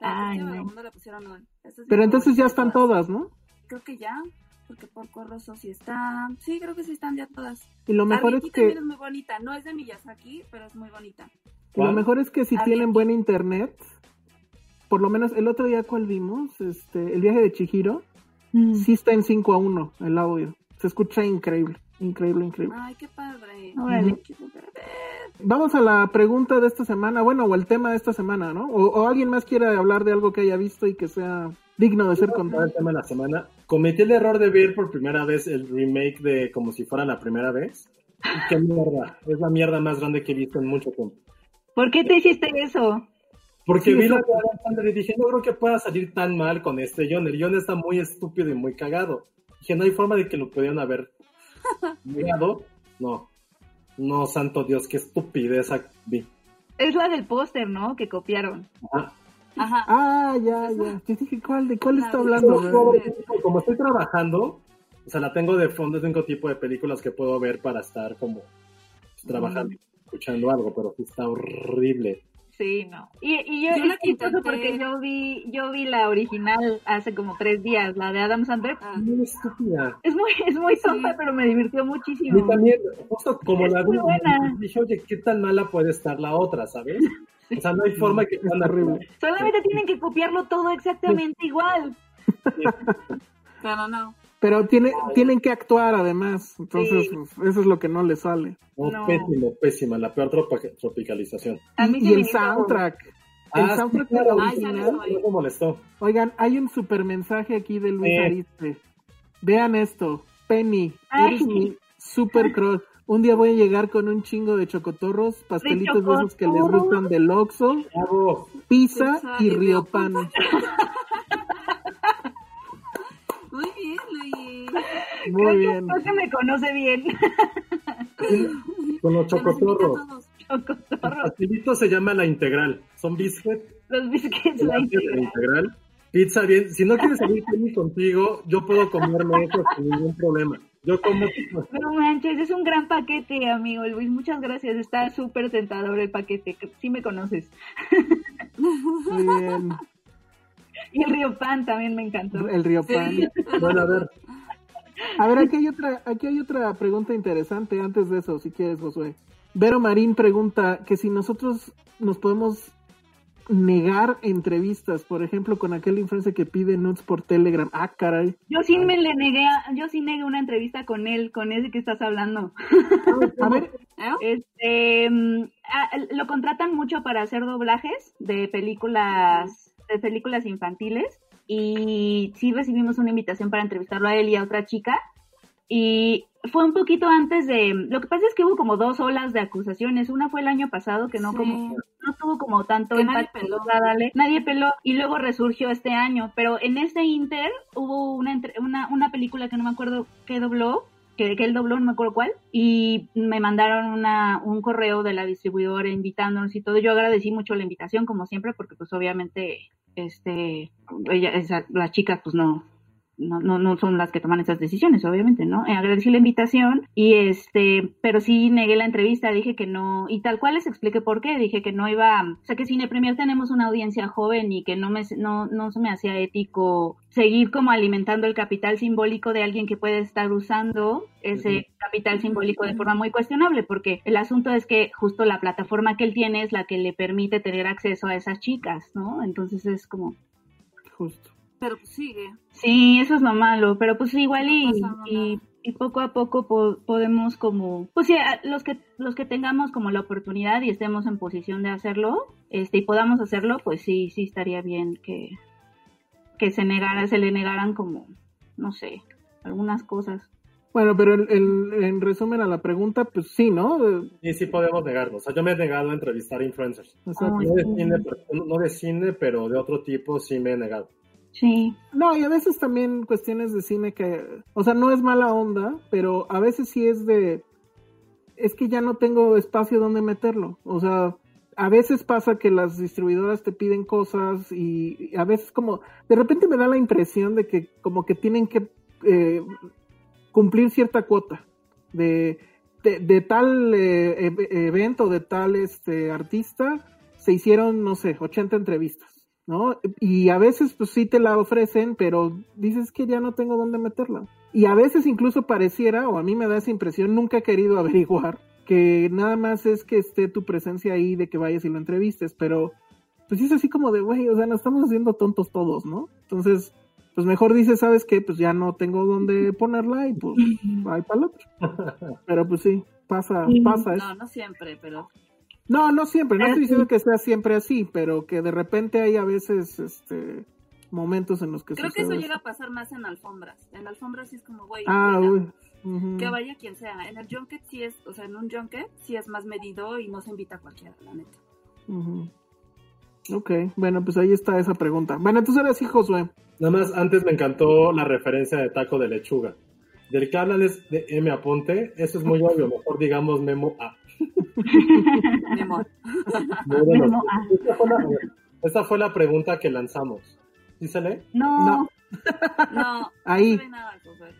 La Ay, no. La pusieron hoy. Es Pero entonces ya están todas, ¿no? Creo que ya. Porque por Corroso sí está. Sí, creo que sí están ya todas. Y lo mejor es que también es muy bonita. No es de Miyazaki, pero es muy bonita. lo mejor es que si tienen buen internet, por lo menos el otro día cuál vimos, este, el viaje de Chihiro, Mm. sí está en 5 a 1 el audio. Se escucha increíble, increíble, increíble. Ay, qué padre. Órale. Vamos a la pregunta de esta semana, bueno, o el tema de esta semana, ¿no? O, o alguien más quiere hablar de algo que haya visto y que sea digno de ser contado. el tema de la semana. Cometí el error de ver por primera vez el remake de Como si fuera la primera vez. Y qué mierda. Es la mierda más grande que he visto en mucho tiempo. ¿Por qué te hiciste eso? Porque Sí, vi la exacto. de y dije, no creo que pueda salir tan mal con este guion. El guion está muy estúpido y muy cagado. Dije, no hay forma de que lo pudieran haber mirado. No. No, santo Dios, qué estupidez vi. Es la del póster, ¿no? Que copiaron. Ajá. Ajá. Ah, ya, ya. Yo dije, ¿cuál, ¿de cuál La está hablando? Como, estoy trabajando, o sea, la tengo de fondo, tengo tipo de películas que puedo ver para estar como trabajando, escuchando algo, pero sí está horrible. Sí, no. Y, y yo, Yo es que chistoso intenté- porque yo vi, yo vi la original hace como tres días, la de Adam Sandler. Ah. Muy estúpida. Es muy, es muy tonta, Sí. pero me divirtió Y muchísimo. también, justo como Es la muy vi, buena. dije, oye, ¿qué tan mala puede estar la otra, sabes? O sea, no hay forma que sea horrible. Solamente tienen que copiarlo todo exactamente igual. Pero no. Pero tiene, tienen que actuar además, entonces Sí. pues, eso es lo que no les sale. No, No. pésimo, pésima, la peor tropa- tropicalización. Y, sí el soundtrack. El Ah, sí, soundtrack claro, era Ay, original. eso. no me molestó. Oigan, hay un super mensaje aquí de Luis Sí. Ariste. Vean esto. Penny, Ay. eres mi super crush. Un día voy a llegar con un chingo de chocotorros, pastelitos de esos que les gustan del Oxxo, pizza y y riopan. Muy bien. Muy Creo que- bien. Creo que me conoce bien. Con los chocotorros. todos. El Chocotorro. pastelito se llama la integral. Son biscuits Los biscuits. la la integral. integral. Pizza bien. Si no quieres salir contigo, yo puedo comerme eso sin ningún problema. Yo como. No manches, es un gran paquete, amigo Luis. Muchas gracias. Está súper tentador el paquete. que Sí me conoces. Muy bien. Y el Río Pan también me encantó. El riopan. Sí. Bueno, a ver. A ver, aquí hay otra, aquí hay otra pregunta interesante antes de eso, si quieres, Josué. Vero Marín pregunta que si nosotros nos podemos negar entrevistas, por ejemplo, con aquel influencer que pide nudes por Telegram. Ah, caray. Yo sí me le negué, a- yo sí negué una entrevista con él, con ese que estás hablando. A ver. Este, mm, lo contratan mucho para hacer doblajes de películas, de películas infantiles y sí recibimos una invitación para entrevistarlo a él y a otra chica y fue un poquito antes de, lo que pasa es que hubo como dos olas de acusaciones, una fue el año pasado que no Sí. como no tuvo como tanto Que nadie impacto, peló. ¿verdad, Ale? nadie peló y luego resurgió este año, pero en ese inter hubo una entre- una, una película que no me acuerdo qué dobló que, que él dobló, no me acuerdo cuál, y me mandaron una, un correo de la distribuidora invitándonos y todo. Yo agradecí mucho la invitación, como siempre, porque pues obviamente, este, ella, esa, las chicas pues no, no, no, no son las que toman esas decisiones, obviamente, ¿no? Eh, agradecí la invitación y este, pero sí negué la entrevista, dije que no, y tal cual les expliqué por qué, dije que no iba, o sea que Cine Premier tenemos una audiencia joven y que no me, no, no se me hacía ético seguir como alimentando el capital simbólico de alguien que puede estar usando ese capital simbólico de forma muy cuestionable, porque el asunto es que justo la plataforma que él tiene es la que le permite tener acceso a esas chicas, ¿no? Entonces es como... Justo. Pero pues sigue. Sí, eso es lo malo, pero pues igual y, y, y poco a poco po- podemos como, pues sí, a- los que los que tengamos como la oportunidad y estemos en posición de hacerlo, este y podamos hacerlo, pues sí, sí estaría bien que que se negara, se le negaran como, no sé, algunas cosas. Bueno, pero el, el- en resumen a la pregunta, pues sí, ¿no? Y sí podemos negarnos. O sea, yo me he negado a entrevistar influencers. No de, cine, no de cine, pero de otro tipo sí me he negado. Sí. No, y a veces también cuestiones de cine que, o sea, no es mala onda, pero a veces sí es de, es que ya no tengo espacio donde meterlo. O sea, a veces pasa que las distribuidoras te piden cosas y, a veces como, de repente me da la impresión de que como que tienen que eh, cumplir cierta cuota de, de, de tal eh, e- evento, de tal este artista, se hicieron, no sé, 80 entrevistas. ¿No? Y a veces pues sí te la ofrecen, pero dices que ya no tengo dónde meterla. Y a veces incluso pareciera, o a mí me da esa impresión, nunca he querido averiguar, que nada más es que esté tu presencia ahí de que vayas y lo entrevistes, pero pues sí es así como de, güey, o sea, nos estamos haciendo tontos todos, ¿no? Entonces, pues mejor dices, ¿sabes qué? Pues ya no tengo dónde ponerla y pues va para el otro. Pero pues sí, pasa, pasa eso. No, no siempre, pero No, no siempre, no estoy diciendo que sea siempre así, pero que de repente hay a veces este momentos en los que creo que eso llega a pasar más en alfombras. En alfombras sí es como, güey, Ah, uy. que vaya quien sea. En el junket sí es, o sea, en un junket sí es más medido y no se invita a cualquiera, la neta. Ujú. Ok, bueno, pues ahí está esa pregunta. Bueno, entonces ahora sí, Josué. Nada más, antes me encantó la referencia de taco de lechuga. Del que hablan es de M. Aponte. Eso es muy obvio. Mejor digamos Memo A. Bueno. Memo A. Esta fue, la, esta fue la pregunta que lanzamos. ¿Sí se lee? No, No, Ahí. no se ve nada, Josué.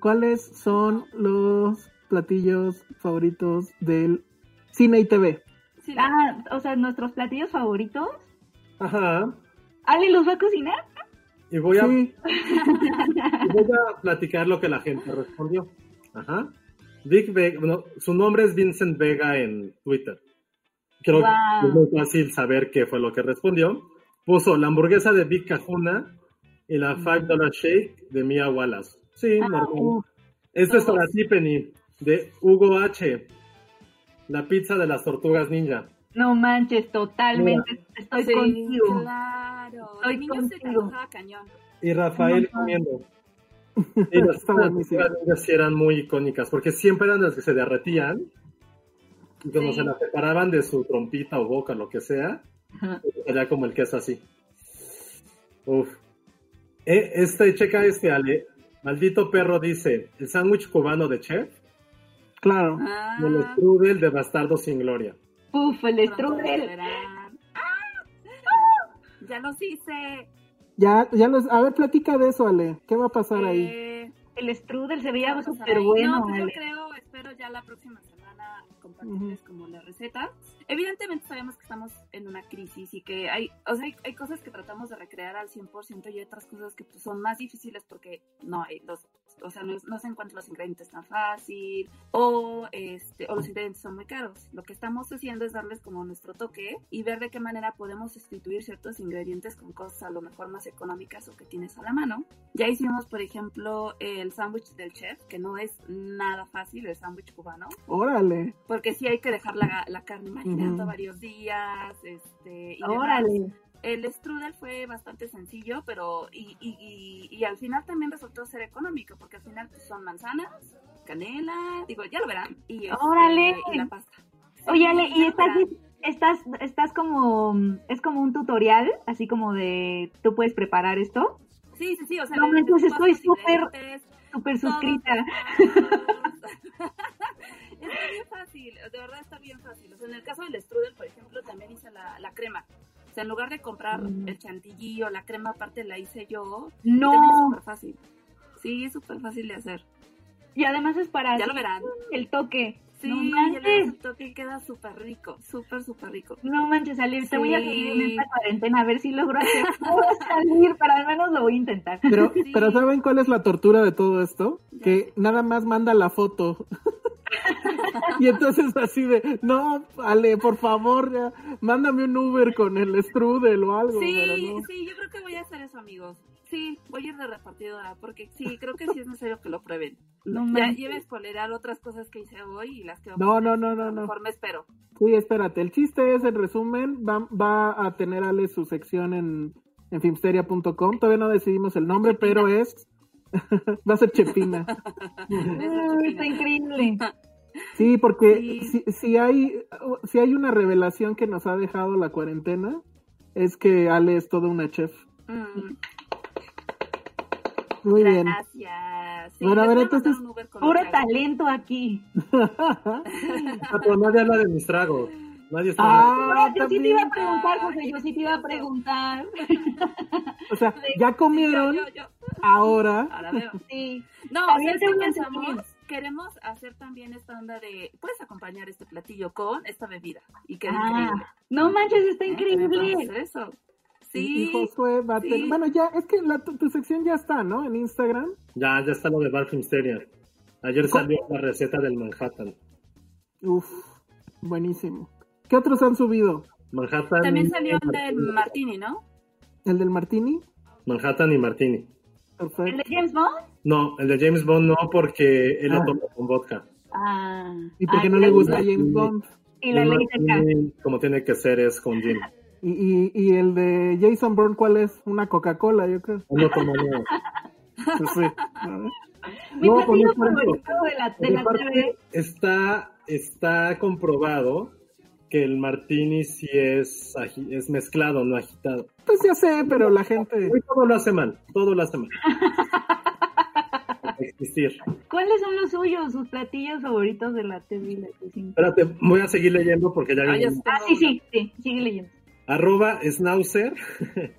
¿Cuáles son los platillos favoritos del cine y TV? Sí, la- ah, o sea, nuestros platillos favoritos. Ajá. ¿Ale los va a cocinar? Y voy a, Sí, y voy a platicar lo que la gente respondió. Ajá. Vic Vega, bueno, su nombre es Vincent Vega en Twitter. Creo Wow. que es muy fácil saber qué fue lo que respondió. Puso la hamburguesa de Big Cajuna y la $5 Dollar Shake de Mia Wallace. Sí, Ah, normal. Este es para ti, Penny, de Hugo H. La pizza de las tortugas ninja. No manches, totalmente. Estoy Sí, contigo. Claro. Estoy De niño se contigo. antojaba cañón. Y Rafael comiendo. Y las ninja sí eran muy icónicas, porque siempre eran las que se derretían. Y cuando Sí. se las separaban de su trompita o boca, lo que sea, era como el queso así. Uf. Eh, este, checa este, Ale. Maldito perro dice, el sándwich cubano de chef claro. Ah, el strudel de bastardo sin gloria. Uf, el pronto strudel. ¡Ah! Ya los hice. Ya, ya los, a ver, platica de eso, Ale. ¿Qué va a pasar ahí? Eh, El strudel se veía súper bueno. No, pues yo creo, espero ya la próxima semana compartirles como la receta. Evidentemente sabemos que estamos en una crisis y que hay, o sea, hay, hay cosas que tratamos de recrear al 100% y otras cosas que pues, son más difíciles porque no hay los, o sea, no, no se encuentran los ingredientes tan fácil o, este, o los ingredientes son muy caros. Lo que estamos haciendo es darles como nuestro toque y ver de qué manera podemos sustituir ciertos ingredientes con cosas a lo mejor más económicas o que tienes a la mano. Ya hicimos, por ejemplo, el sándwich del chef, que no es nada fácil, el sándwich cubano, Órale. porque sí hay que dejar la, la carne marinando Ujú. varios días, este, y demás. El strudel fue bastante sencillo, pero y, y, y, y al final también resultó ser económico, porque al final pues, son manzanas, canela, digo, ya lo verán, y, este, Órale. y la pasta. Oye, Ale, y estás, estás, estás como, es como un tutorial, así como de, tú puedes preparar esto. Sí, sí, sí, o sea, No, entonces estoy súper- Súper suscrita. está bien fácil, de verdad está bien fácil. O sea, en el caso del strudel, por ejemplo, también hice la, la crema. O sea, en lugar de comprar el chantilly o la crema aparte la hice yo. No. Es súper fácil. Sí, es súper fácil de hacer. Y además es para Ya lo verán. el toque. Sí, no el toque queda súper rico, súper, súper rico. No manches, salir. Te voy a seguir en esta cuarentena a ver si logro hacer. No voy a salir, pero al menos lo voy a intentar. Pero, Sí. pero ¿saben cuál es la tortura de todo esto? Ya Que nada más manda la foto. Y entonces así de, no, Ale, por favor, ya, mándame un Uber con el strudel o algo. Sí, pero no. sí, yo creo que voy a hacer eso, amigos. Sí, voy a ir de repartidora, porque sí, creo que sí es necesario que lo prueben. No Ya lleves otras cosas que hice hoy y las que No, no, no, no, no. Mejor me espero. Sí, espérate. El chiste es, en resumen, va, va a tener Ale su sección en, en filmsteria.com. Todavía no decidimos el nombre, pero es... va a ser Chepina. Ay, está increíble. Sí, porque Sí. Si, si hay si hay una revelación que nos ha dejado la cuarentena es que Ale es toda una chef. Mm, Muy bien. Gracias. Sí, Bueno, a ver, entonces, Puro talento aquí. Ah, pero nadie habla de mis tragos. Nadie está Ah, yo sí te iba a también. preguntar, José, yo sí te iba a preguntar. O sea, ya comieron, Yo, yo, yo. ahora. Ahora veo. Sí. No, También ¿sabes qué te pensamos? Queremos hacer también esta onda de, puedes acompañar este platillo con esta bebida y queda Ah, increíble. no manches, está ¿Eh? Increíble. hacer eso. Sí. y Josué va a tener. sí. Bueno, ya, es que la- tu, tu sección ya está, ¿no? En Instagram. Ya, ya está lo de Bar Filmsteria. Ayer salió la receta del Manhattan. Uf, buenísimo. ¿Qué otros han subido? Manhattan. También salió el del Martini, ¿no? ¿El del Martini? Manhattan y Martini. ¿El Perfecto. de James Bond? No, el de James Bond no, porque él Ah. lo toma con vodka. Ah. ¿Y por qué Ay, no le gusta. James Bond? Y la El ley. Martini, como tiene que ser, es con gin. Y, y, y el de Jason Bourne, ¿cuál es? Una Coca-Cola, yo creo. No toma nada. Pues sí. Mi No, con favorito de la, de Porque la aparte TV. está, está comprobado que el martini sí es, es mezclado, no agitado. Pues ya sé, pero la gente. Todo lo hace mal, todo lo hace mal. Existir. ¿Cuáles son los suyos, sus platillos favoritos de la TV? Espérate, voy a seguir leyendo porque ya Ah, sí tengo Ah, sí, sí, sí, sigue leyendo. Arroba Schnauzer.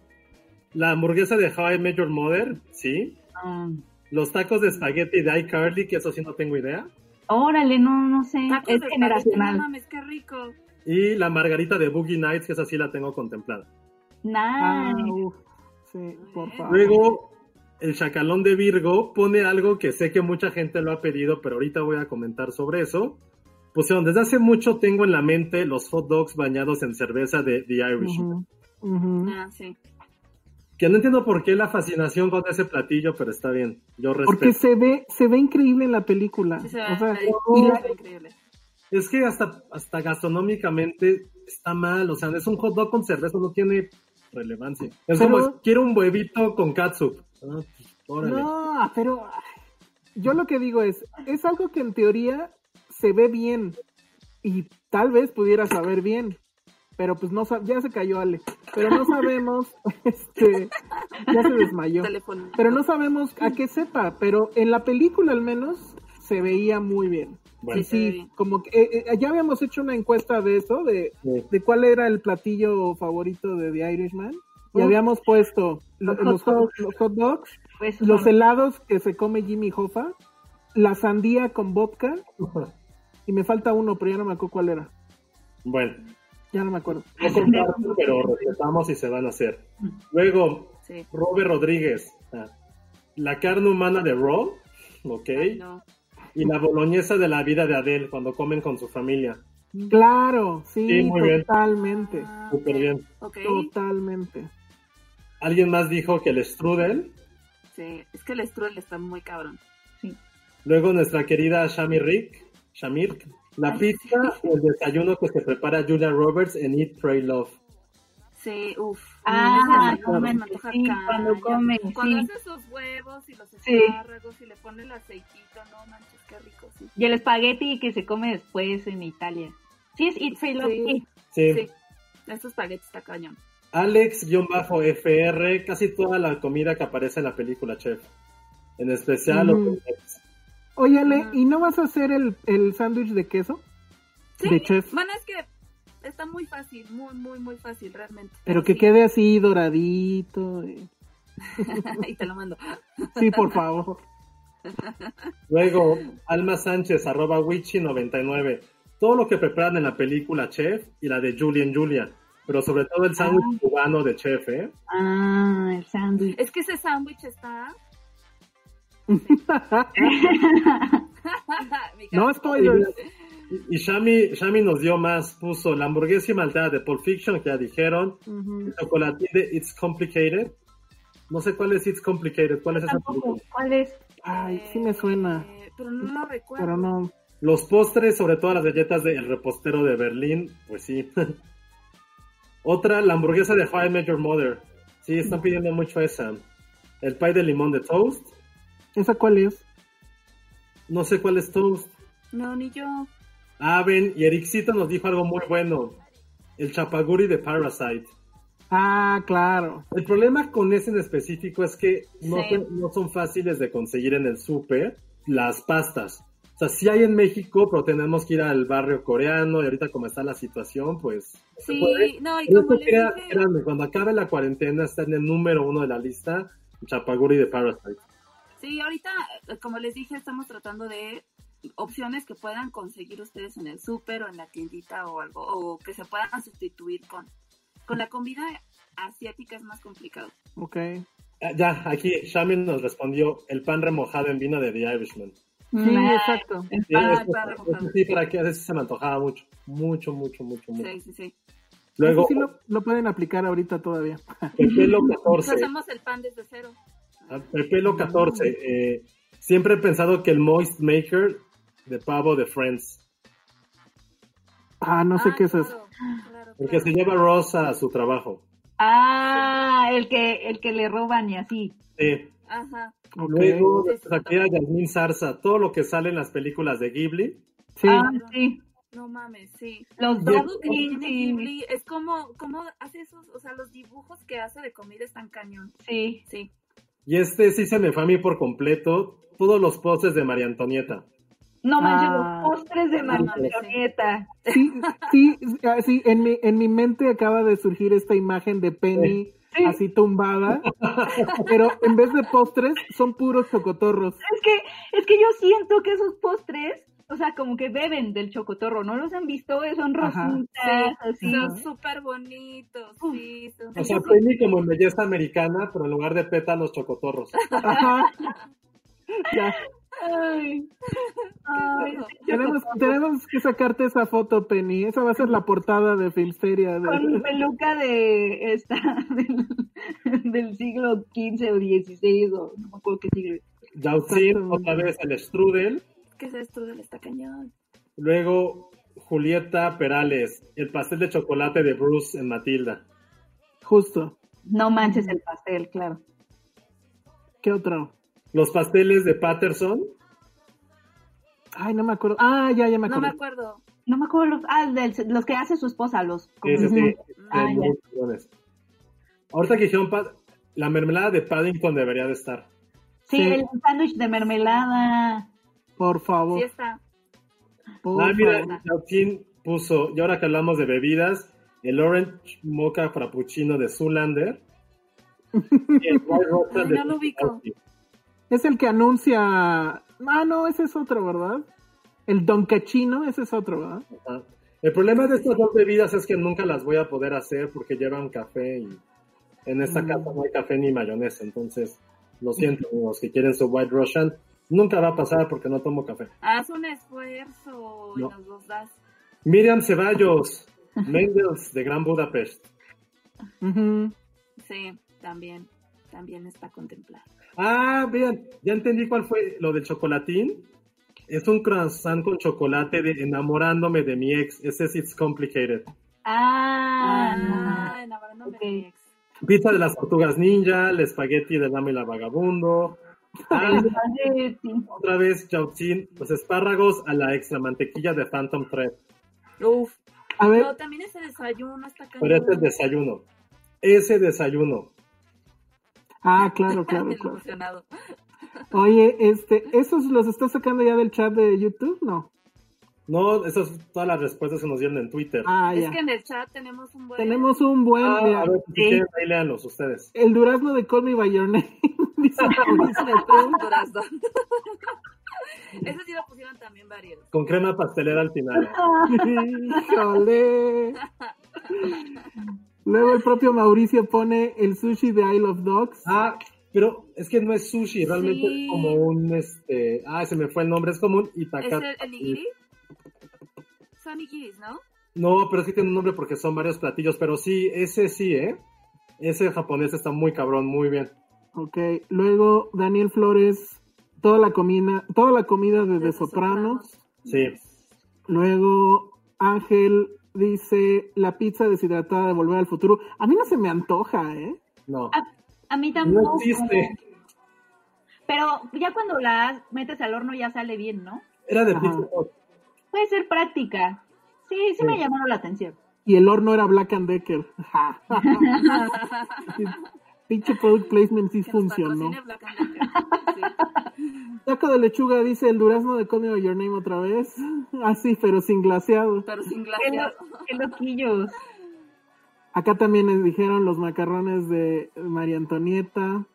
La hamburguesa de How I Met Your Mother, sí. Ah. Los tacos de espagueti de iCarly, que eso sí no tengo idea. Órale, no, no sé. Tacos es generacional. No mames, qué rico. Y la margarita de Boogie Nights, que esa sí la tengo contemplada. Ah, Nice. uf. Sí, por favor. Luego, el chacalón de Virgo pone algo que sé que mucha gente lo ha pedido, pero ahorita voy a comentar sobre eso. Pusieron, desde hace mucho tengo en la mente los hot dogs bañados en cerveza de The Irishman. Ah, sí. Que no entiendo por qué la fascinación con ese platillo, pero está bien. Yo Porque respeto. se ve, se ve increíble en la película. Sí, se ve, o sea, y la- increíble. Es que hasta, hasta gastronómicamente está mal. O sea, es un hot dog con cerveza, no tiene relevancia. Es Pero- como, quiero un huevito con catsup. Ah, pues, órale. No, pero yo lo que digo es, es algo que en teoría se ve bien y tal vez pudiera saber bien, pero pues no ya se cayó Ale, pero no sabemos, este, ya se desmayó, pero no sabemos a qué sepa, pero en la película al menos se veía muy bien. Bueno. sí, bien. como que eh, eh, ya habíamos hecho una encuesta de eso, de, Sí. de cuál era el platillo favorito de The Irishman. Y Uf. habíamos puesto lo- Los los, hot hot, los hot dogs, Pues, los helados que se come Jimmy Hoffa, la sandía con vodka, y me falta uno, pero ya no me acuerdo cuál era. Bueno, Ya no me acuerdo. no comparto, pero respetamos y se van a hacer. Luego, Sí. Robert Rodríguez. ah, La carne humana de Raw, ok. Ay, no. Y la boloñesa de la vida de Adele cuando comen con su familia. Claro, sí, Sí, muy bien. totalmente. Ah, Súper bien. Ok. Totalmente. Alguien más dijo que el strudel. Sí, es que el strudel está muy cabrón. Luego nuestra querida Shami Rick, Shamir, la Ay, pizza o el desayuno que se prepara Julia Roberts en Eat, Pray, Love. Sí, uff. Ah, no, me antoja sí, cuando come, Cuando sí. hace sus huevos y los Sí. espárragos y le pone el aceitito, no manches, qué rico, sí. Y el espagueti que se come después en Italia. Sí, es Eat, Free, Love, Sí. Eat. Sí. Sí, estos espaguetis está cañón. Alex-FR, casi toda la comida que aparece en la película, chef. En especial los Mm. beignets. Oye, Ale. ¿y no vas a hacer el, el sándwich de queso? Sí, De chef. bueno, es que está muy fácil, muy, muy, muy fácil realmente. Pero que quede así doradito. y- y te lo mando. Sí, por favor. Luego, Alma Sánchez, arroba Wichi99. Todo lo que preparan en la película Chef y la de Julie en Julia. Pero sobre todo el sándwich cubano de Chef, ¿eh? Ah, el sándwich. Es que ese sándwich está. No spoilers. Y Shami, Shami nos dio más, puso la hamburguesa y malteada de Pulp Fiction, que ya dijeron. El chocolatín de It's Complicated. No sé cuál es It's Complicated, cuál es esa Tampoco. película. ¿Cuál es? Ay, sí me suena. Eh, pero no lo recuerdo. Pero no. Los postres, sobre todo las galletas del repostero de Berlín, pues sí. Otra, la hamburguesa de How I Met Your Mother. Sí, están pidiendo mucho esa. El pie de limón de Toast. ¿Esa cuál es? No sé cuál es Toast. No, ni yo. Ah, ven, y Ericito nos dijo algo muy bueno. El chapaguri de Parasite. Ah, claro. El problema con ese en específico es que no, Sí. son- no son fáciles de conseguir en el súper las pastas. O sea, sí hay en México, pero tenemos que ir al barrio coreano y ahorita como está la situación, pues... no se puede. Sí, no, y Pero como les dije. cuando acabe la cuarentena está en el número uno de la lista, Chapaguri de Parasite. Sí, ahorita, eh, como les dije, estamos tratando de opciones que puedan conseguir ustedes en el súper o en la tiendita o algo, o que se puedan sustituir con, con la comida asiática es más complicado. Ok. Ah, Ya, aquí Shami nos respondió el pan remojado en vino de The Irishman. Sí, Ah, exacto. el Sí, pan. eso- pan remojado. sí, para que a veces se me antojaba mucho, mucho, mucho, mucho, mucho. Sí, sí, sí. Luego, Eso sí lo, lo pueden aplicar ahorita todavía. Pepelo Nos 14. hacemos el pan desde cero. Ah, Pepelo 14. eh, siempre he pensado que el Moist Maker de pavo de Friends. Ah, no sé Ah, qué es eso. Porque claro. se lleva Rosa a su trabajo. Ah, el que, el que le roban y así. Sí. Ajá. Luego, aquí a Yasmín Zarza, todo lo que sale en las películas de Ghibli. Sí. Ah, sí. No mames, sí. Los que tiene sí, Ghibli es como, como hace esos, o sea, los dibujos que hace de comida están cañón. sí. Sí. Y este sí se me fue a mí por completo. Todos los postes de María Antonieta. No manches, Ah. los postres de mames, sí. Sí, sí, ah, sí, en mi, en mi mente acaba de surgir esta imagen de Penny Sí. así tumbada, pero en vez de postres son puros chocotorros. Es que, es que yo siento que esos postres, o sea, como que beben del chocotorro, ¿no los han visto? Son rositas, así. Son súper bonitos, sí. Son O sea, Penny como en belleza americana, pero en lugar de pétalos, chocotorros. Ajá. Ya, Ay. Ay, tenemos, tenemos que sacarte esa foto, Penny. Esa va a ser la portada de Filmsteria. de- con peluca de esta del, del siglo XV o XVI o no me acuerdo qué siglo. Exactamente. otra vez el strudel. que ese strudel está cañón. Luego Julieta Perales, el pastel de chocolate de Bruce en Matilda. Justo. No manches el pastel, claro. ¿Qué otro? Los pasteles de Patterson. Ay, no me acuerdo. Ah, ya, ya me No acuerdo. me acuerdo. No me acuerdo los, ah, del- los que hace su esposa, los Ese sí, Ah. Ahorita que dijeron la mermelada de Paddington debería de estar. Sí, Sí. el sándwich de mermelada. Por favor. Sí está. por ah, mira. Yautzin puso, y ahora que hablamos de bebidas, el Orange Mocha Frappuccino de Zoolander. y el White Rosa Ay, de no lo ubico. Es el que anuncia. Ah, no, ese es otro, ¿verdad? El Doncachino, ese es otro, ¿verdad? Ajá. El problema de estas dos bebidas es que nunca las voy a poder hacer porque llevan café y en esta Mm. casa no hay café ni mayonesa. Entonces, lo siento, los que quieren su White Russian, nunca va a pasar porque no tomo café. Haz un esfuerzo y No. nos los das. Miriam Ceballos, Mendels de Gran Budapest. Sí, también. También está contemplado. Ah, vean, ya entendí cuál fue lo del chocolatín. Es un croissant con chocolate de enamorándome de mi ex. Ese es It's Complicated. Ah, Ah, enamorándome de mi ex. Pizza de las tortugas ninja, el espagueti de Dame la Vagabundo. Ah, el espagueti. otra vez, Yautzin, los espárragos a la extra mantequilla de Phantom Thread. Uf. A ver, No, también ese desayuno está cañón. Pero este es desayuno. Ese desayuno. Ah, claro, claro, claro. Oye, este, ¿esos los estás sacando ya del chat de YouTube? No. No, esas son todas las respuestas que nos dieron en Twitter. Ah, Es ya. que en el chat tenemos un buen... Tenemos un buen. Ah, a ver, si sí. quieren, ahí léanlos ustedes. El durazno de Call Me By Your Name. Dice durazno. Ese sí lo pusieron también varios. Con crema pastelera al final. Híjole. Luego el propio Mauricio pone el sushi de Isle of Dogs. Ah, pero es que no es sushi, realmente Sí. es como un, este, ah, se me fue el nombre, es como un ¿Es itaka. el, el nigiri? Son nigiris, ¿no? No, pero es que tiene un nombre porque son varios platillos, pero sí, ese sí, ¿eh? Ese japonés está muy cabrón, muy bien. Ok. Luego Daniel Flores, toda la comida, toda la comida de The Sopranos. Sí. Luego Ángel dice la pizza deshidratada de Volver al Futuro. A mí no se me antoja, ¿eh? No. A, a mí No tampoco. existe. Pero ya cuando la metes al horno ya sale bien, ¿no? Era de Ajá. Pizza. Puede ser práctica. Sí, sí, me llamaron la atención. Y el horno era Black and Decker. Pinche product placement sí funcionó. Taco de lechuga dice el durazno de By Your Name otra vez. Ah, sí, pero sin glaseado. Pero sin Qué, glaseado. lo- qué loquillos. Acá también les dijeron los macarrones de María Antonieta.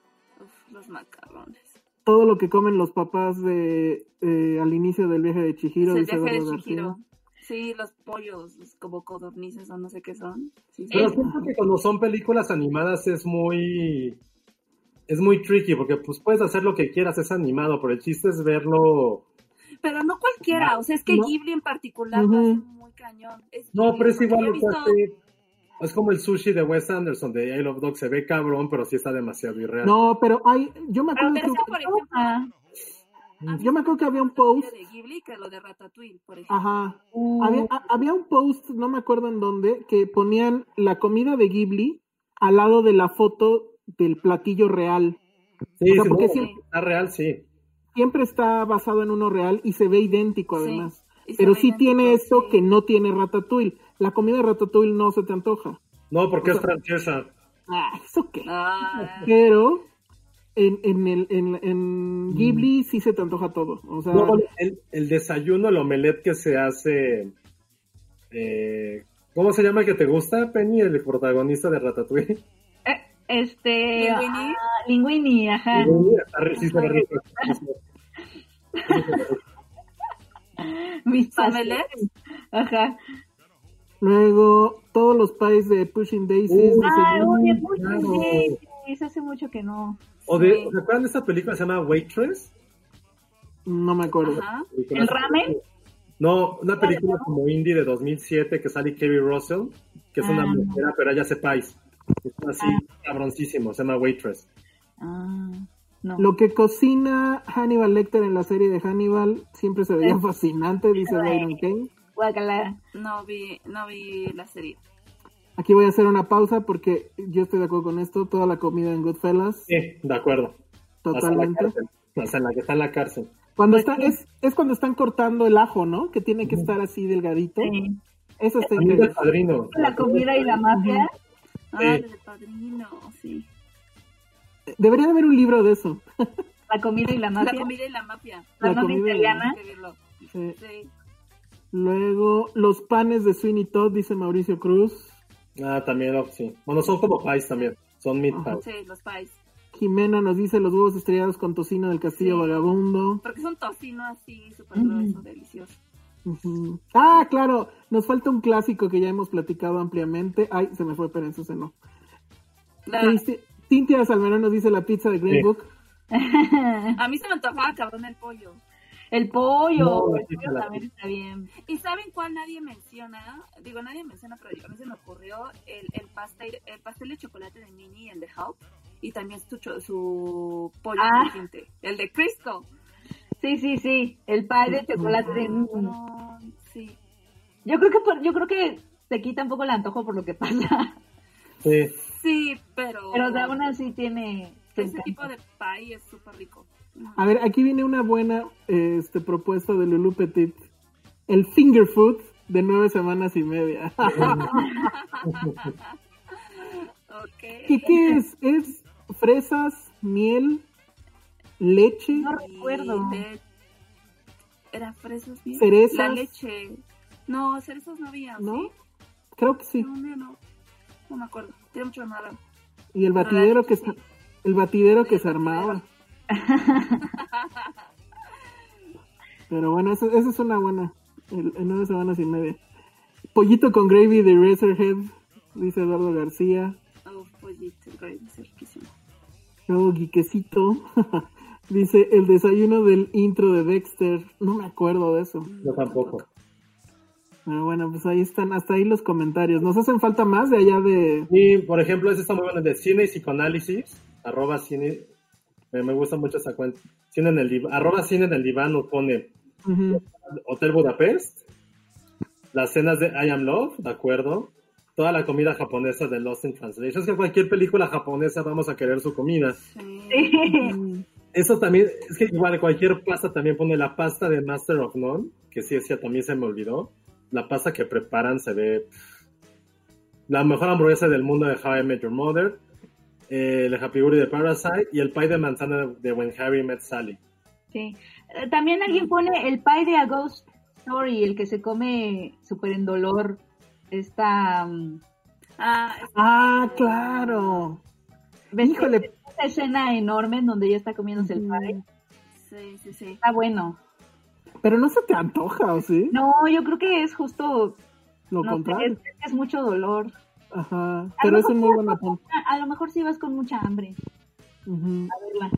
Uf, los macarrones. Todo lo que comen los papás de eh, al inicio del viaje de Chihiro, es el dice viaje de Chihiro. García. Sí, los pollos, los como codornices o no sé qué son. Sí, sí. Pero siento que cuando son películas animadas es muy, es muy tricky, porque pues puedes hacer lo que quieras, es animado, pero el chiste es verlo. Pero no cualquiera, o sea, es que No. Ghibli en particular Ujú. lo hace muy cañón. Es No, pero es igual, visto- sí, es como el sushi de Wes Anderson, de I Love Dog, se ve cabrón, pero sí está demasiado irreal. No, pero hay, yo me Pero acuerdo pero que, ese, por ejemplo, Ah, yo me acuerdo que había un post, de Ghibli que lo de Ratatouille, por ejemplo. ajá, uh, había, a- había un post, no me acuerdo en dónde, que ponían la comida de Ghibli al lado de la foto del platillo real. sí, o sea, sí, porque siempre- está real, sí. Siempre está basado en uno real y se ve idéntico además. Pero sí tiene esto sí. que no tiene Ratatouille. La comida de Ratatouille no se te antoja. No, porque O es francesa. Ah, ¿eso qué? Ah, Pero en, en, el, en, en Ghibli sí se te antoja todo. O sea, No, el, el desayuno, el omelette que se hace. eh, ¿Cómo se llama el que te gusta, Penny, el protagonista de Ratatouille? eh, este. Linguini. ah, Linguini, ajá. Está. Mis ¿Omelette? pasteles. Ajá. luego todos los pies de Pushing Daisies. Uh, Ah, oye. Sí, sí, hace mucho que no. O de, Sí. ¿Se acuerdan de esta película que se llama Waitress? No me acuerdo. Ajá. ¿El ramen? No, una película como indie de 2007 que sale Kerry Russell, que es una Ah. mujer, pero hace pies. Es así, cabroncísimo, se llama Waitress. Ah, no. Lo que cocina Hannibal Lecter en la serie de Hannibal siempre se veía fascinante, dice. Byron Kane. No vi, no vi la serie. Aquí voy a hacer una pausa porque yo estoy de acuerdo con esto. Toda la comida en Goodfellas, Sí, de acuerdo. La totalmente. cárcel. Hasta en la que está en la cárcel. Cuando está, es, es cuando están cortando el ajo, ¿no? Que tiene que estar así delgadito. Sí. Eso está increíble. padrino. La comida y la mafia. Ah, Sí. la de Padrino, sí. Debería de haber un libro de eso. La comida y la La mafia. comida y la mafia. La, La mafia la italiana. Sí. Luego, los panes de Sweeney Todd, dice Mauricio Cruz. Ah, también, sí. Bueno, son como pies también. Son meat pies. Sí, los pies. Jimena nos dice los huevos estrellados con tocino del castillo Sí. vagabundo. Porque es un tocino así, súper grueso, delicioso. Ah, claro, nos falta un clásico que ya hemos platicado ampliamente. Ay, se me fue, pero eso se no. La- Este, Cintia Salmerón nos dice la pizza de Green Sí. Book. a mí se me antojaba cabrón el pollo. El pollo. No, el pollo también está bien. ¿Y saben cuál nadie menciona? Digo, nadie menciona, pero a mí se me ocurrió el, el pastel el pastel de chocolate de Minnie, el de Help, y también su, su pollo Ah. el de Crisco. Sí, sí, sí. El pie de chocolate de No, sí. Yo creo que por- yo creo que te quita un poco el antojo por lo que pasa. Sí. Sí, pero... Pero de aún así tiene. Ese tipo de pie es súper rico. A ver, aquí viene una buena este, propuesta de Lulu Petit. El finger food de nueve semanas y media. Ok. ¿Qué, qué es? ¿Es fresas, miel, leche? No recuerdo. De- ¿Era fresas bien? Cerezas. La leche. No, cerezas no había, ¿No? ¿sí? Creo que sí. No, no, no. No me acuerdo. Tiene mucho nada. Y el batidero que sí. el batidero que el se armaba. Pero bueno, esa es una buena. El- En nueve semanas y media. Pollito con gravy de Razorhead, dice Eduardo García. Oh, pollito, riquísimo. Luego Guiquecito dice el desayuno del intro de Dexter. No me acuerdo de eso. Yo tampoco. Pero bueno, pues ahí están, hasta ahí los comentarios. ¿Nos hacen falta más de allá de... Y, por ejemplo, ese está muy bueno, el de cine y psicoanálisis, arroba cine, me, me gusta mucho esa cuenta. Cine en el diván, arroba cine en el diván nos pone. Hotel Budapest, las cenas de I Am Love, ¿de acuerdo? Toda la comida japonesa de Lost in Translation. Es que cualquier película japonesa vamos a querer su comida. Sí. Eso también, es que igual cualquier pasta también pone la pasta de Master of None, que sí, sí, también se me olvidó. La pasta que preparan se ve la mejor hamburguesa del mundo de How I Met Your Mother, eh, el Happy Guri de Parasite y el pie de manzana de When Harry Met Sally. Sí. Eh, También alguien pone el pie de A Ghost Story, el que se come súper en dolor. Esta. mm, Ah, es- Ah, claro. ¿ves Híjole. que Esta escena enorme en donde ella está comiéndose el pie. sí, sí, sí. Está bueno. Pero no se te antoja, ¿o sí? No, yo creo que es justo. Lo no sé, contrario. es, es mucho dolor. Ajá. A Pero es un muy buen apunte. A, a lo mejor si vas con mucha hambre a verla.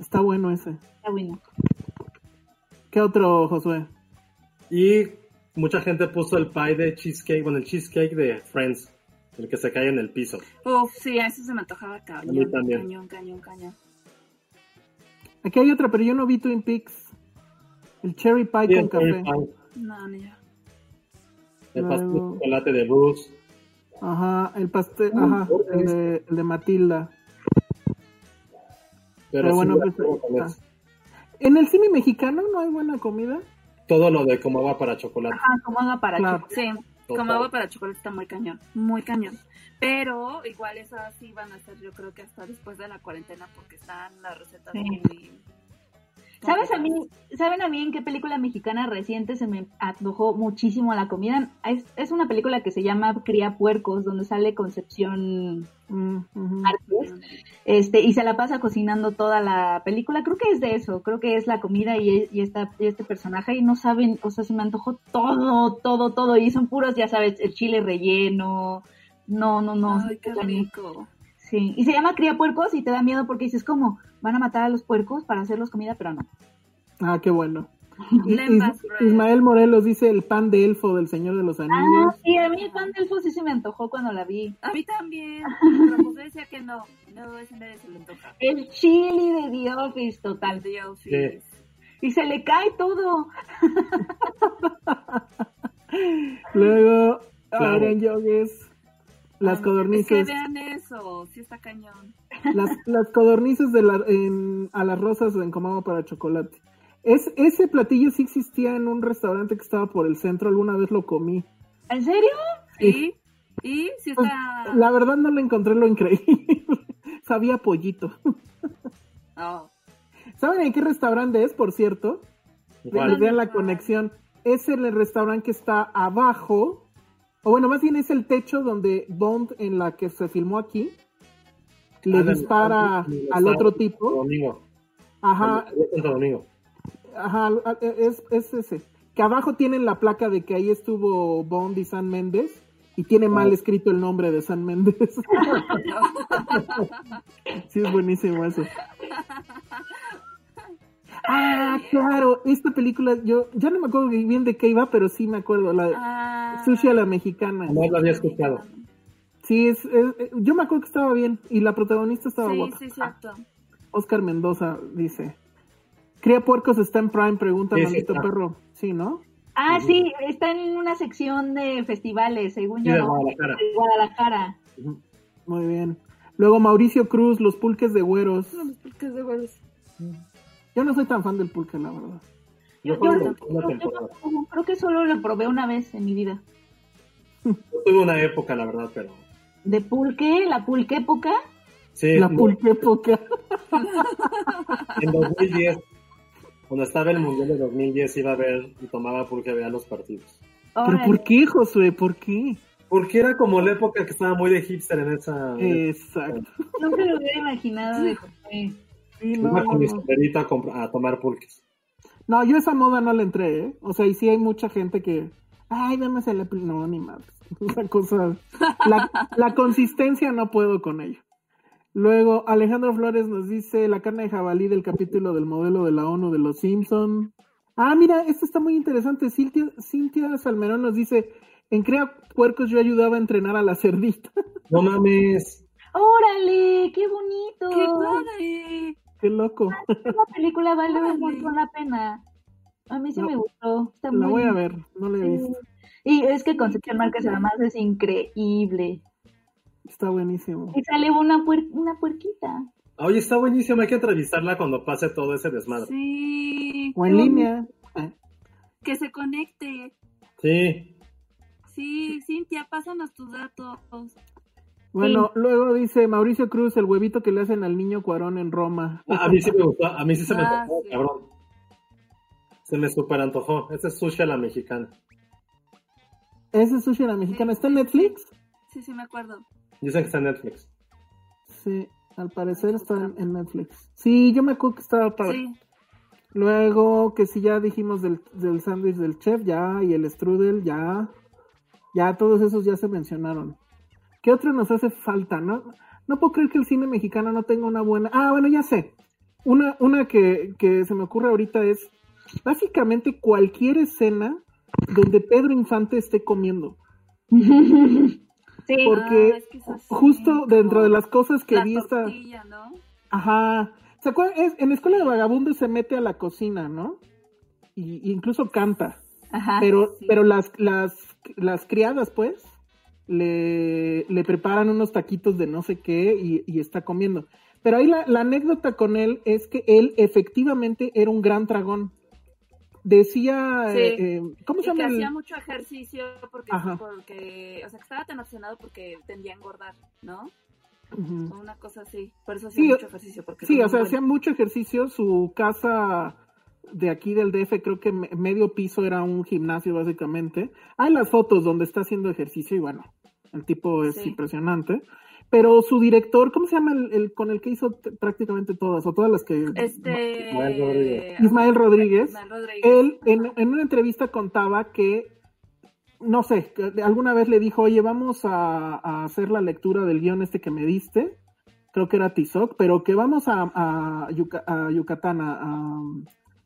Está bueno ese. Está bueno. ¿Qué otro, Josué? Y mucha gente puso el pie de cheesecake, bueno, el cheesecake de Friends, el que se cae en el piso. Uf, sí, a eso se me antojaba A cañón. mí también. Cañón, cañón, cañón. Aquí hay otra, pero yo no vi Twin Peaks. El cherry pie con el cherry café. pie, No, ni yo. el pastel de chocolate de Bruce. Ajá, el pastel, ajá, el de, el de Matilda. Pero, Pero bueno, pues, ah. En el cine mexicano no hay buena comida. Todo lo de cómo va para chocolate. Ajá, como haga para Claro. chocolate. Sí, Total. como agua para chocolate está muy cañón, muy cañón. Pero igual esas sí van a ser yo creo que hasta después de la cuarentena porque están las recetas Sí. muy... ¿Sabes a mí, ¿Saben a mí en qué película mexicana reciente se me antojó muchísimo la comida? Es, es una película que se llama Cría Puercos, donde sale Concepción Mm. Artes, este, y se la pasa cocinando toda la película. Creo que es de eso, creo que es la comida y, y, esta, y este personaje, y no saben, o sea, se me antojó todo, todo, todo, y son puros, ya sabes, el chile relleno, no, no, no. Ay, qué rico. Sí, y se llama Cría Puercos y te da miedo porque dices, ¿cómo? ¿Van a matar a los puercos para hacerlos comida? Pero no. Ah, qué bueno. Is-. Ismael Morelos dice el pan de elfo del Señor de los Ah, Anillos. sí, a mí el pan del elfo sí se me antojó cuando la vi. A mí también, pero José decía que no, no, ese nadie se le antoja. El chili de The Office, total. The Office. Y se le cae todo. Luego, Claro. Aaron Yogues, las Ah, codornices. Es que vean eso, sí está cañón. Las, las codornices de la, en- a las rosas en Comado para chocolate. Es, ese platillo sí existía en un restaurante que estaba por el centro, alguna vez lo comí. ¿En serio? Sí, y sí Pues, está... la verdad no le encontré lo increíble. Sabía pollito. Oh, ¿Saben en qué restaurante es, por cierto? Vean la conexión. Es el restaurante que está abajo, o bueno, más bien es el techo donde Bond, en la que se filmó aquí, le Ah, dispara al otro tipo. Domingo. Ajá, Domingo. Ajá, es, es ese. Que abajo tienen la placa de que ahí estuvo Bond y San Méndez y tiene mal escrito el nombre de San Méndez. sí, es buenísimo eso. Ah, claro, esta película, yo ya no me acuerdo bien de qué iba, pero sí me acuerdo, la de ah, Sushi a la mexicana. No lo había escuchado. Sí, es, es- yo me acuerdo que estaba bien y la protagonista estaba Sí, guapa. sí, cierto. Oscar Mendoza dice, ¿Cría puercos está en Prime? Pregunta Sí, sí Maldito está. Perro. Sí, ¿no? Ah, sí, está en una sección de festivales, según Sí, yo. de. Guadalajara. De Guadalajara. Muy bien. Luego Mauricio Cruz, los pulques de güeros. Porque es de huevos. Yo no soy tan fan del pulque, la verdad. Yo Yo, yo- una yo creo que solo lo probé una vez en mi vida. Yo tuve una época, la verdad, pero. ¿De pulque? ¿La pulque época? Sí, La no, pulque época. en 2010. Cuando estaba el Mundial de 2010 iba a ver y tomaba pulque a ver los partidos. ¿Pero por qué, Josué? ¿Por qué? Porque era como la época que estaba muy de hipster en esa... Exacto. Nunca lo hubiera imaginado de Josué. Iba con mi a tomar pulques. No, yo esa moda no le entré, ¿eh? O sea, y sí hay mucha gente que... Ay, a la... pel-". No, ni madres. Esa cosa... La, la consistencia no puedo con ella. Luego, Alejandro Flores nos dice la carne de jabalí del capítulo del modelo de la ONU de los Simpson. Ah, mira, esto está muy interesante. Cintia, Cintia Salmerón nos dice, en Crea Puercos yo ayudaba a entrenar a la cerdita. No mames. ¡Órale! ¡Qué bonito! ¡Qué padre! Qué loco. Esta película vale un montón la pena. A mí sí No, me gustó. Está La muy voy a ver, no la he Sí. visto. Y es que Concepción Márquez además es increíble. Está buenísimo. Y sale una, puer- una puerquita. Oye, está buenísimo. Hay que entrevistarla cuando pase todo ese desmadre. Sí. O en línea. Ah, Que se conecte. Sí. Sí, Cintia, pásanos tus datos. Bueno, luego dice Mauricio Cruz, el huevito que le hacen al niño Cuarón en Roma. A, a mí sí me gustó. A mí sí se me Ah, antojó, sí. cabrón. Se me super antojó. Ese es sushi a la mexicana. ¿Ese es sushi a la mexicana? ¿Está en Netflix? Sí, sí, me acuerdo. Dicen que está en Netflix. Sí, al parecer está en, en Netflix. Sí, yo me acuerdo que estaba padre. Sí. Luego, que si ya dijimos del, del sándwich del chef, ya, y el strudel, ya. Ya, todos esos ya se mencionaron. ¿Qué otro nos hace falta? No, no puedo creer que el cine mexicano no tenga una buena... Ah, bueno, ya sé. Una, una que, que se me ocurre ahorita es básicamente cualquier escena donde Pedro Infante esté comiendo. Sí. Porque Ah, es que es así, justo dentro de las cosas que La vi esta... ¿no? Ajá. ¿Se acuerdan? Es- en la escuela de vagabundos se mete a la cocina, ¿no? Y, y incluso canta. Ajá. pero, sí. pero las, las, las criadas, pues, le, le preparan unos taquitos de no sé qué y, y está comiendo. Pero ahí la, la anécdota con él es que él efectivamente era un gran dragón. Decía, Sí. eh, eh, ¿cómo se Y que llama? el- hacía mucho ejercicio porque, porque, o sea, que estaba tan obsesionado porque tendía a engordar, ¿no? O una cosa así. Por eso hacía Sí, mucho ejercicio. Porque Sí, o sea, hacía mucho ejercicio. Su casa de aquí del DF, creo que me- medio piso era un gimnasio básicamente. Hay las fotos donde está haciendo ejercicio y bueno, el tipo es Sí. impresionante. Pero su director, ¿cómo se llama el, el con el que hizo prácticamente todas o todas las que... Este... Ismael Rodríguez. Ismael Rodríguez. Ismael Rodríguez. Él en, en una entrevista contaba que, no sé, que alguna vez le dijo, oye, vamos a, a hacer la lectura del guion este que me diste, creo que era Tizoc, pero que vamos a, a, Yuca- a Yucatán a,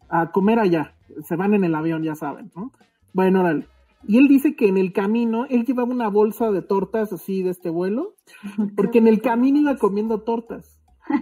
a- a comer allá. Se van en el avión, ya saben, ¿no? Bueno, órale. Y él dice que en el camino, él llevaba una bolsa de tortas así de este vuelo, porque en el camino iba comiendo tortas.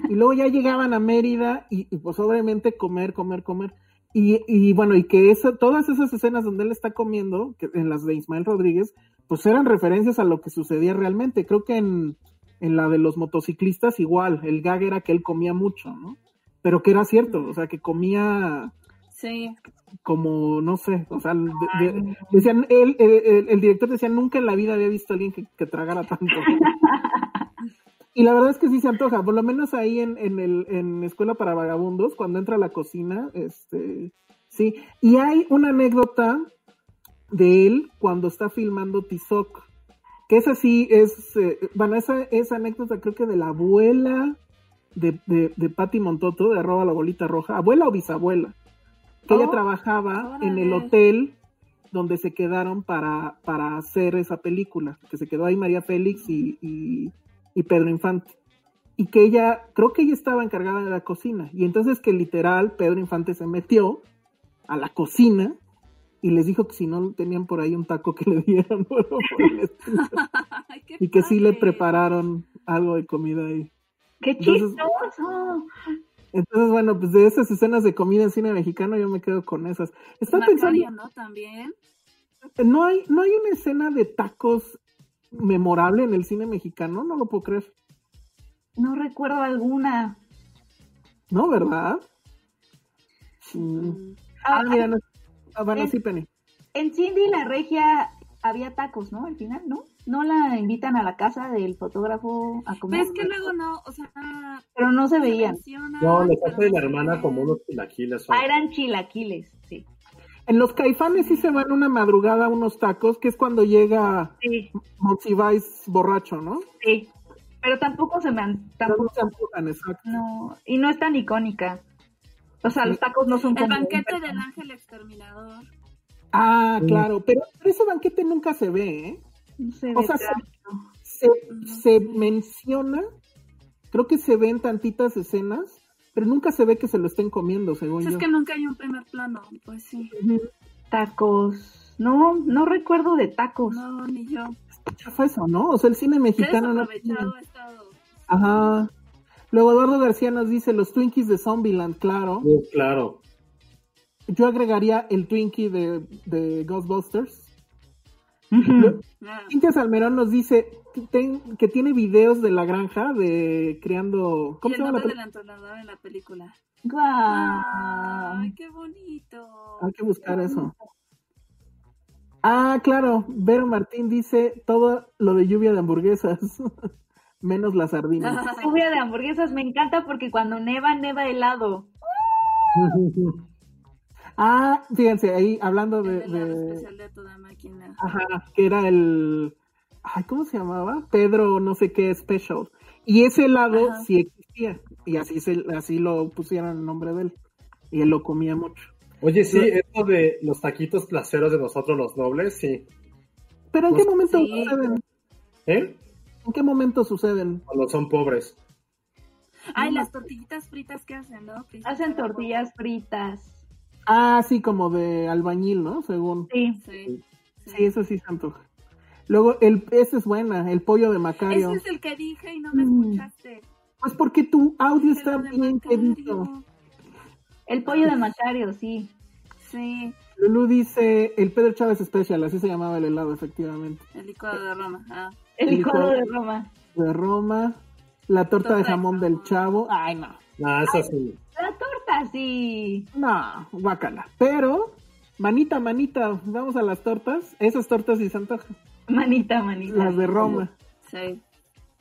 Y luego ya llegaban a Mérida y, y, pues obviamente comer, comer, comer. Y, y bueno, y que esa, todas esas escenas donde él está comiendo, que en las de Ismael Rodríguez, pues eran referencias a lo que sucedía realmente. Creo que en, en la de los motociclistas igual, el gag era que él comía mucho, ¿no? Pero que era cierto, o sea, que comía Sí. como, no sé, o sea, de- de- decían, él, el, el- el director decía, nunca en la vida había visto a alguien que, que tragara tanto. y la verdad es que sí se antoja, por lo menos ahí en, en, el, en Escuela para Vagabundos, cuando entra a la cocina, este, sí. Y hay una anécdota de él cuando está filmando Tizoc, que esa sí es, eh, bueno, esa, esa anécdota creo que de la abuela de, de, de Patti Montoto, de arroba la bolita roja, abuela o bisabuela, que ella Oh, trabajaba en el hotel donde se quedaron para, para hacer esa película, que se quedó ahí María Félix y, y, y Pedro Infante. Y que ella, creo que ella estaba encargada de la cocina. Y entonces que literal Pedro Infante se metió a la cocina y les dijo que si no tenían por ahí un taco que le dieran. y que sí le prepararon algo de comida ahí. ¡Qué Entonces- chistoso! Entonces, bueno, pues de esas escenas de comida en cine mexicano yo me quedo con esas. Estaba pensando, ¿no? También. no hay, no hay una escena de tacos memorable en el cine mexicano, no lo puedo creer. No recuerdo alguna. ¿No, verdad? Sí. Ah, mira, no- ah, bueno, en- sí, Penny. En Cindy la regia había tacos, ¿no? Al final, ¿no? no la invitan a la casa del fotógrafo a comer. Pero es que luego no, o sea. Pero no se veían. No, le pasa de la hermana como unos chilaquiles. Ah, eran chilaquiles, sí. En los caifanes sí se van una madrugada a unos tacos, que es cuando llega Sí. Monsiváis borracho, ¿no? Sí. Pero tampoco se me han. Tampoco, no se amputan, exacto. no, y no es tan icónica. O sea, los tacos no son El un banquete del ángel exterminador. Ah, claro, pero, pero ese banquete nunca se ve, ¿eh? No se O ve sea, se menciona, creo que se ven tantitas escenas, pero nunca se ve que se lo estén comiendo, según Pues yo. es que nunca hay un primer plano, pues sí. Tacos. No, no recuerdo de tacos. No, ni yo. Fue eso, ¿no? O sea, el cine mexicano no... estado. Ajá. Luego Eduardo García nos dice los Twinkies de Zombieland, claro. Sí, claro. Yo agregaría el Twinkie de, de Ghostbusters. Ah, Cintia Salmerón nos dice que, ten- que tiene videos de la granja de criando... Y ¿Cómo el se llama la nombre del entrenador en la película. Guau. Ay, qué bonito. Hay que buscar eso. Ah, claro. Vero Martín dice todo lo de lluvia de hamburguesas. Menos las sardinas. Lluvia de hamburguesas me encanta porque cuando neva, neva helado. ah, fíjense, ahí hablando de... El de- especial de toda máquina. Ajá, que era el... Ay, ¿cómo se llamaba? Pedro no sé qué special. Y ese helado Ajá. sí existía. Y así, se, así lo pusieron el nombre de él. Y él lo comía mucho. Oye, sí, esto de los taquitos placeros de nosotros los nobles, sí. Pero ¿en qué momento sí. suceden? ¿Eh? ¿En qué momento suceden? Cuando son pobres. Ay, las tortillitas fritas que hacen, ¿no? Hacen tortillas fritas. Ah, sí, como de albañil, ¿no? Según. Sí. Sí. Sí, eso sí se antoja. Luego, el, esa es buena, el pollo de Macario. Ese es el que dije y no me Mm. escuchaste. Pues porque tu audio está bien Macario. quedito. El pollo de Macario, sí. Sí, Lulu dice el Pedro Chávez Special, así se llamaba el helado, efectivamente. el licuado de Roma. Ah. El El licuado de. Roma. De Roma, la torta de Torta de jamón del chavo. Ay, no. Ah, eso sí. La torta, sí. No, guácala. Pero, manita, manita, vamos a las tortas. Esas tortas sí se antojan. Manita, manita. Las de Roma. Sí.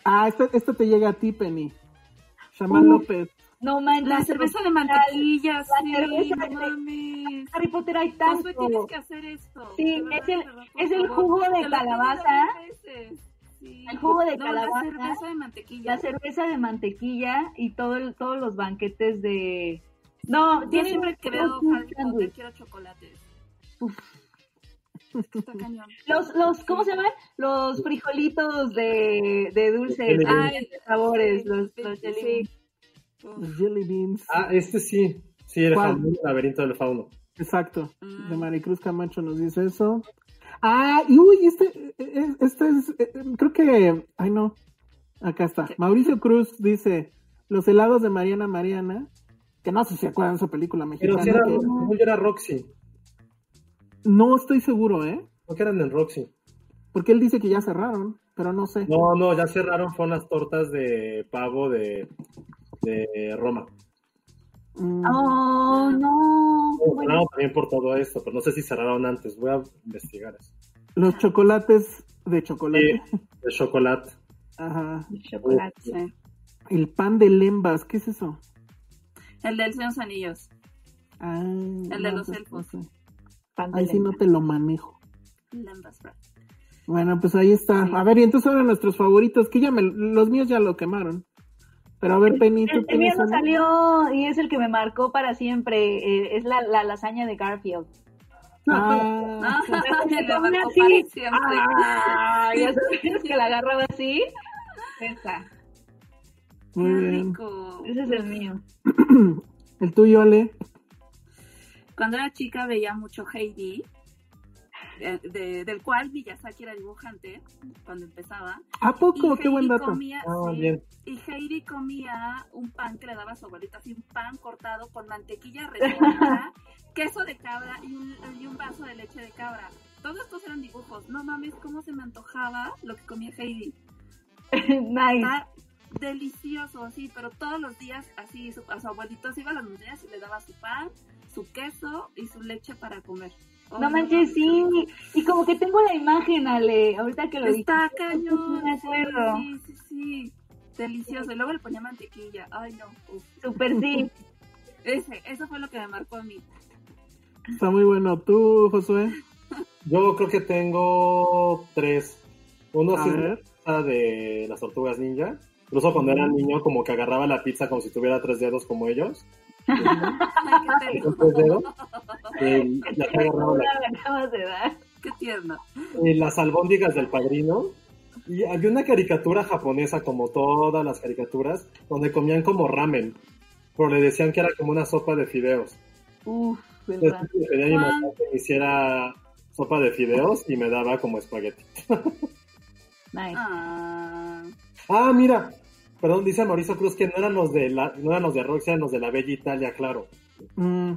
Ah, esta, esta te llega a ti, Penny. Shaman Uh. López. No manches. La cerveza de mantequilla, sí, cerveza no de- mames. Harry Potter hay Josué, tanto. tienes que hacer esto. Sí, es el- es el jugo de calabaza. Sí. El jugo de No, calabaza. La cerveza de mantequilla. La cerveza de mantequilla y todo el- todos los banquetes de... No, Yo siempre que veo un Harry Potter quiero chocolates. Está cañón. Los, los, ¿cómo se llaman? Los frijolitos de, de. Ay, de sabores, los, Sí, los sí, jelly beans. Los jelly beans. Ah, este sí. Sí, el ¿Cuál? famoso laberinto del fauno. Exacto. Mm. De Maricruz Camacho nos dice eso. Ah, y uy, este, eh, este es, eh, creo que, ay no, acá está. Mauricio Cruz dice, los helados de Mariana Mariana, que no sé si se acuerdan de esa película Pero mexicana. si era, que- no, yo era Roxy. no estoy seguro, ¿eh? ¿No que eran en Roxy? Porque él dice que ya cerraron, pero no sé. No, no, ya cerraron, fueron las tortas de pavo de, de Roma. Oh, no. No, Bueno, también por todo esto, pero no sé si cerraron antes. Voy a investigar eso. Los chocolates de chocolate. Sí, de chocolate. Ajá. chocolate. Sí. El pan de lembas, ¿qué es eso? El del Señor Anillos. Ah, El de los pues, elfos. Pan de Ahí sí no te lo manejo. Lambas Bread. Bueno, pues ahí está. Sí. A ver, y entonces ahora nuestros favoritos, que ya me, los míos ya lo quemaron. Pero a ver, Penny, ¿tú El, el mío no salió y es el que me marcó para siempre. eh, es la, la lasaña de Garfield. Ah, marcó así. siempre. Ah, ya sabes que la agarraba así. Esa. Qué bien. rico. Ese es el mío. El tuyo, Ale. Cuando era chica veía mucho Heidi, de- del cual Miyazaki era dibujante cuando empezaba. ¿A poco? Y Qué buen dato. Comía, Ah, sí, bien. Y Heidi comía un pan que le daba a su abuelita, así un pan cortado con mantequilla queso de cabra y un, y un vaso de leche de cabra. Todos estos eran dibujos. No mames, cómo se me antojaba lo que comía Heidi. nice. Delicioso, sí, pero todos los días así su- a su abuelito se iba a las montañas y le daba su pan, su queso y su leche para comer. No manches, sí. Y como que tengo la imagen, Ale, ahorita que lo Está dices. cañón. Me acuerdo. Sí, sí, sí. Delicioso. Y luego le ponía mantequilla. Ay, no. Uf. Súper sí. Ese, eso fue lo que me marcó a mí. Está muy bueno. ¿Tú, Josué? Yo creo que tengo tres. Uno A sí es ver. de las tortugas ninja. Incluso cuando era niño, como que agarraba la pizza como si tuviera tres dedos como ellos. Ay, qué, agarraba la de dar. qué tierno. y las albóndigas del padrino. Y había una caricatura japonesa, como todas las caricaturas, donde comían como ramen. Pero le decían que era como una sopa de fideos. Uf, Entonces verdad. le pedí a mi mamá que me hiciera sopa de fideos y me daba como espagueti. Nice. Ah, Ah, mira. Perdón, dice Mauricio Cruz que no eran los de la, no eran los de Rox, eran los de la Bella Italia, claro. Mm,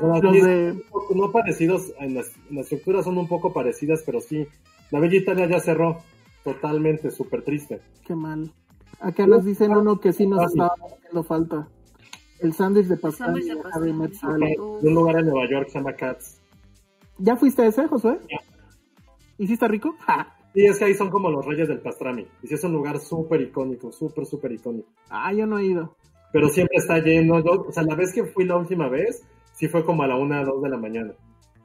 los de... no parecidos, en la, en la estructura son un poco parecidas, pero sí. La Bella Italia ya cerró. Totalmente, súper triste. Qué mal. Acá nos dicen uno que sí nos estaba haciendo falta. El sándwich de pastel de de. Harry un lugar en Nueva York que se llama Cats. ¿Ya fuiste a ese, Josué? Ya. ¿Y sí está rico? Ja. Sí, es que ahí son como los reyes del pastrami. Y sí es un lugar súper icónico, súper, súper icónico. Ah, yo no he ido. Pero siempre está lleno. Yo, o sea, la vez que fui la última vez, sí fue como a la una, dos de la mañana.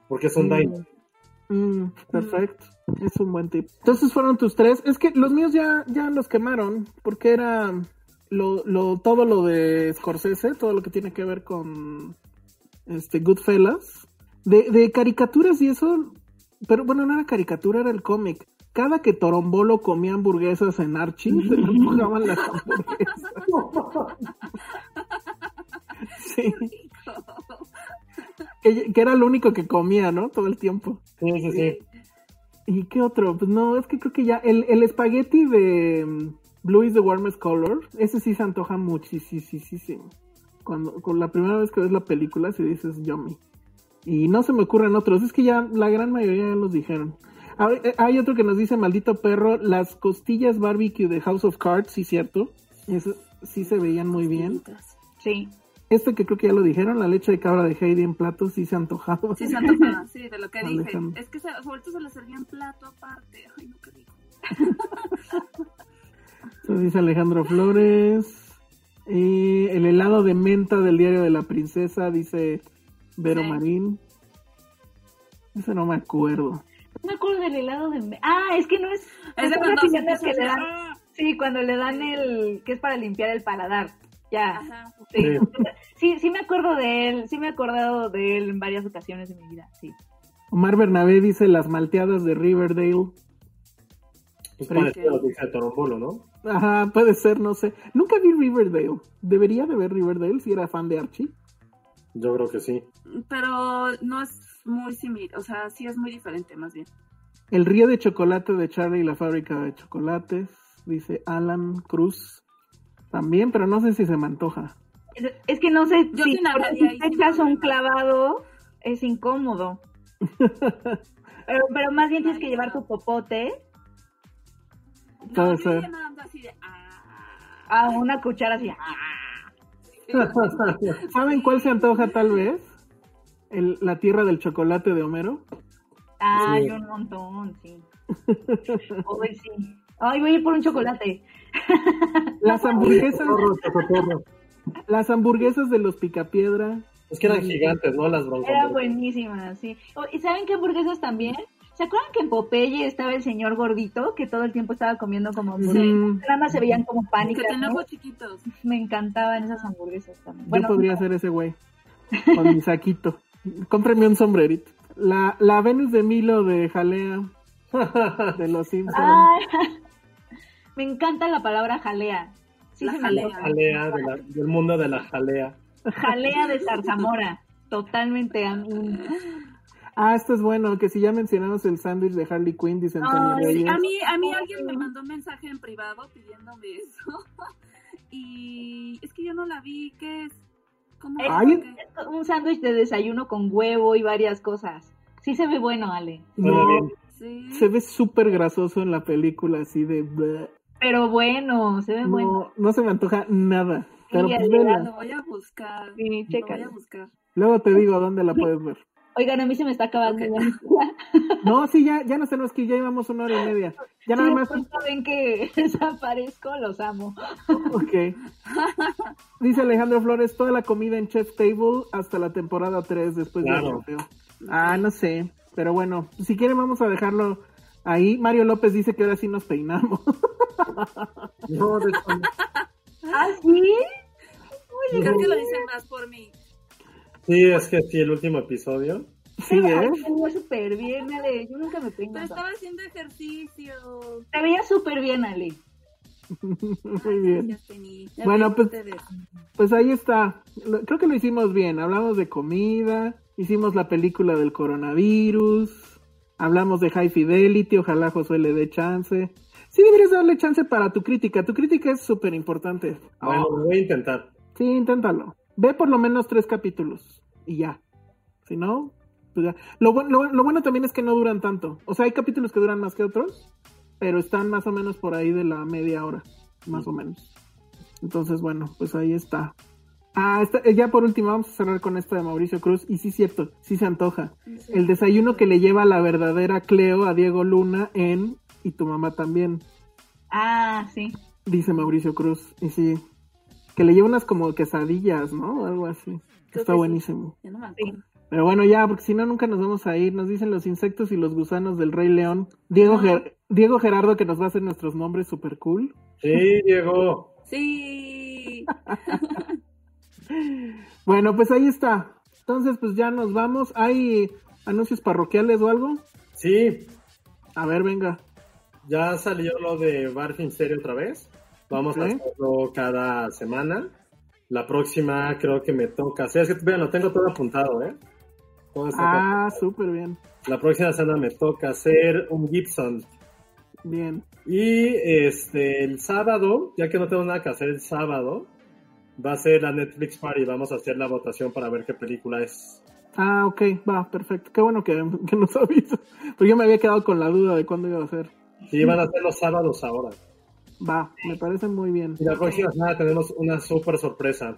Porque es un Mm. diner. Mm, perfecto. Es un buen tip. Entonces fueron tus tres. Es que los míos ya, ya los quemaron. Porque era lo, lo, todo lo de Scorsese, todo lo que tiene que ver con este Goodfellas. De, de caricaturas y eso. Pero bueno, no era caricatura, era el cómic. Cada que Torombolo comía hamburguesas en Archie, se le empujaban las hamburguesas. Sí. Que, que era lo único que comía, ¿no? Todo el tiempo. Sí, sí, sí. ¿Y qué otro? Pues no, es que creo que ya. El, el espagueti de mm, Blue is the warmest color, ese sí se antoja muchísimo. Cuando, con la primera vez que ves la película, si dices yummy. Y no se me ocurren otros, es que ya la gran mayoría ya los dijeron. Eh, hay otro que nos dice, maldito perro, las costillas barbecue de House of Cards, sí, cierto. Eso sí se veían muy bien. Sí. Este que creo que ya lo dijeron, la leche de cabra de Heidi en platos, sí se ha antojado. Sí, se antojaba, sí, de lo que dije. Es que se, ahorita se le servía en plato aparte. Ay, no, qué rico. Entonces dice Alejandro Flores. Y el helado de menta del diario de la princesa, dice Vero Sí. Marín. Ese no me acuerdo. Me acuerdo del helado de... Ah, es que no es... Es de cuando que le dan... Sí, cuando le dan el... que es para limpiar el paladar. Ya. Ajá. Sí. Sí. sí, sí me acuerdo de él. Sí me he acordado de él en varias ocasiones de mi vida. Sí. Omar Bernabé dice las malteadas de Riverdale. Pues Pero- parecido que dice Torombolo, ¿no? Ajá, puede ser, no sé. Nunca vi Riverdale. Debería de ver Riverdale si era fan de Archie. Yo creo que sí. Pero no es muy similar, o sea, sí es muy diferente, más bien. El río de chocolate de Charlie y la fábrica de chocolates, dice Alan Cruz. También, pero no sé si se me antoja. Es, es que no sé Yo si si te echas un clavado, es incómodo. pero, pero más bien tienes que llevar tu popote Puede no, más así de, ah. a una cuchara así. ¡ah! ¿Saben cuál se antoja tal vez? El- la tierra del chocolate de Homero. Ay, Sí. un montón, sí. Ay, sí. Ay, voy a ir por un chocolate. Las hamburguesas, las hamburguesas de los picapiedra. Es que eran gigantes, ¿no? Las broncas. Era buenísima, sí. ¿Y saben qué hamburguesas también? ¿Se acuerdan que en Popeye estaba el señor gordito que todo el tiempo estaba comiendo como hamburguesas? Mm, Nada más se veían como pánicas, ¿no? chiquitos. Me encantaban esas hamburguesas también. yo Bueno, podría ser ese güey. Con mi saquito. Cómpreme un sombrerito. La, la Venus de Milo de Jalea. De los Simpsons. Ay, me encanta la palabra jalea. Sí La jalea. Jalea, de la- del mundo de la jalea. Jalea de zarzamora. Totalmente. a mí. Ah, esto es bueno, que si ya mencionamos el sándwich de Harley Quinn, dice Antonio Ay, Reyes. A mí, a mí alguien me mandó un mensaje en privado pidiéndome eso. y es que yo no la vi, ¿qué es? Un sándwich de desayuno con huevo y varias cosas. Sí se ve bueno, Ale. No. Sí. se ve súper grasoso en la película, así de... bleh. Pero bueno, se ve No, bueno. no se me antoja nada. Pero Sí, pues. Lo voy a buscar. Sí, Lo voy chécalo. a buscar. Luego te digo dónde la puedes ver. Oigan, a mí se me está acabando. No, sí, ya, ya nos tenemos que ir, ya llevamos una hora y media. Ya nada más. ven que desaparezco, los amo. Ok. Dice Alejandro Flores, toda la comida en Chef Table hasta la temporada 3 después Claro. de Ah, no sé. Pero bueno, si quieren vamos a dejarlo ahí. Mario López dice que ahora sí nos peinamos. No, de ¿Ah, sí? Creo que lo dicen más por mí. Sí, es que sí, el último episodio. Sí, ¿eh? Veía súper bien, Ale. Yo nunca me Pero peinaba. estaba haciendo ejercicio. Te veía súper bien, Ale. Muy bien. Bueno, pues-. Pues ahí está. Creo que lo hicimos bien. Hablamos de comida, hicimos la película del coronavirus, hablamos de High Fidelity, ojalá Josué le dé chance. Sí deberías darle chance para tu crítica. Tu crítica es súper importante. Bueno, lo voy a intentar. Sí, inténtalo. Ve por lo menos tres capítulos y ya. Si no, pues ya. Lo, lo, lo bueno también es que no duran tanto. O sea, hay capítulos que duran más que otros, pero están más o menos por ahí de la media hora, más o menos. Entonces, bueno, pues ahí está. Ah, esta- eh, ya por último, vamos a cerrar con esta de Mauricio Cruz. Y sí, cierto, sí se antoja. El desayuno que le lleva la verdadera Cleo a Diego Luna en Y tu mamá también, Ah, sí. dice Mauricio Cruz. Y sí, que le lleva unas como quesadillas, ¿no? Algo así. Creo Está que sí. buenísimo. Ya no me acuerdo. Pero bueno, ya, porque si no, nunca nos vamos a ir. Nos dicen los insectos y los gusanos del Rey León. Diego, Ger- Diego Gerardo, que nos va a hacer nuestros nombres super cool. Sí, Diego. Sí. Bueno, pues ahí está. Entonces, pues ya nos vamos. ¿Hay anuncios parroquiales o algo? Sí, A ver, venga. ya salió lo de Bar Stereo otra vez. Vamos a hacerlo cada semana. La próxima creo que me toca. Sí, es que vean, lo tengo todo apuntado, ¿eh? Todo está Ah, súper bien. La próxima semana me toca hacer un Gibson. Bien. Y este el sábado, ya que no tengo nada que hacer el sábado, va a ser la Netflix Party. Vamos a hacer la votación para ver qué película es. Ah, ok, va, perfecto. Qué bueno que, que nos avisó. Porque yo me había quedado con la duda de cuándo iba a ser. Sí, van a ser los sábados ahora. Va, me parece muy bien. Y la próxima semana tenemos una súper sorpresa.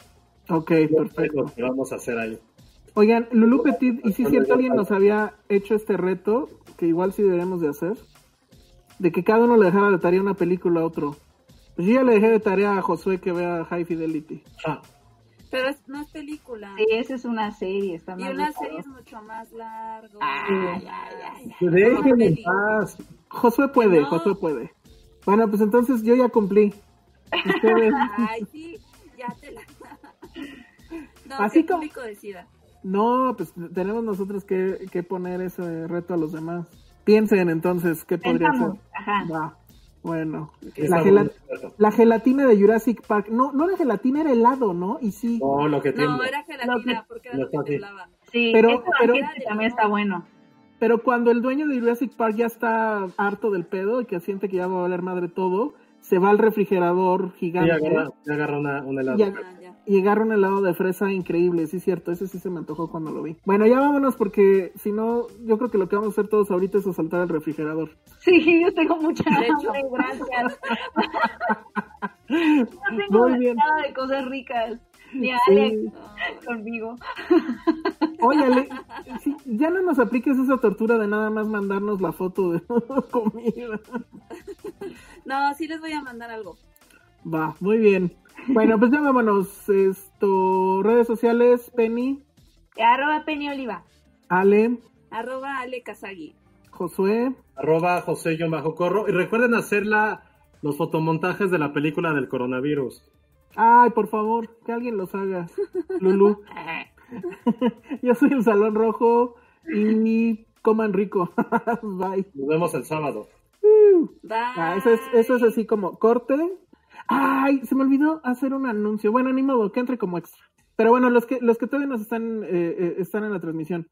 Ok, perfecto. lo que vamos a hacer ahí. Oigan, Lulu Petit, y si es cierto, alguien nos había hecho este reto, que igual sí deberíamos de hacer, de que cada uno le dejara de tarea una película a otro. Pues yo ya le dejé de tarea a Josué que vea High Fidelity. Ah, Pero es- no es película. Sí, esa es una serie, está Y más una serie es mucho más largo. Ay, ay, ay, ay. déjenme en paz. Josué puede, No. Josué puede. Bueno, pues entonces yo ya cumplí. Ustedes, Ay, sí, ya te la. No, Así que el como- público decida. no, pues tenemos nosotros que, que poner ese reto a los demás. Piensen entonces qué podría Pensamos, ser. ajá. Va, bueno. La, la gelatina de Jurassic Park. No, no era gelatina, era helado, ¿no? Y sí. No, lo que tiene. No, era gelatina, porque era lo que temblaba. Sí, Pero- pero- también está bueno. Pero cuando el dueño de Jurassic Park ya está harto del pedo y que siente que ya va a valer madre todo, se va al refrigerador gigante agarra, sí agarra una, y, ag- Ah, y agarra un helado de fresa increíble, sí es cierto, ese sí se me antojó cuando lo vi. Bueno, ya vámonos porque si no, yo creo que lo que vamos a hacer todos ahorita es asaltar el refrigerador. Sí, yo tengo mucha De hecho. hambre, gracias. No tengo Muy bien. nada de cosas ricas. Sí. Alex conmigo. Oye, Ale, sí, ya no nos apliques esa tortura de nada más mandarnos la foto de comida. No, sí les voy a mandar algo. Va, muy bien. Bueno, pues ya vámonos. Esto, redes sociales, Penny, Arroba Penny Oliva. Ale, Arroba Ale Kazagi. Josué. Arroba José Bajo Corro. Y recuerden hacer la, los fotomontajes de la película del coronavirus. Ay, por favor, que alguien los haga. Lulu. Yo soy el Salón Rojo y coman rico. Bye. Nos vemos el sábado. Bye. Ah, eso, es, eso es así como corte. Ay, se me olvidó hacer un anuncio. Bueno, ni modo, que entre como extra. Pero bueno, los que, los que todavía nos están, eh, eh, están en la transmisión.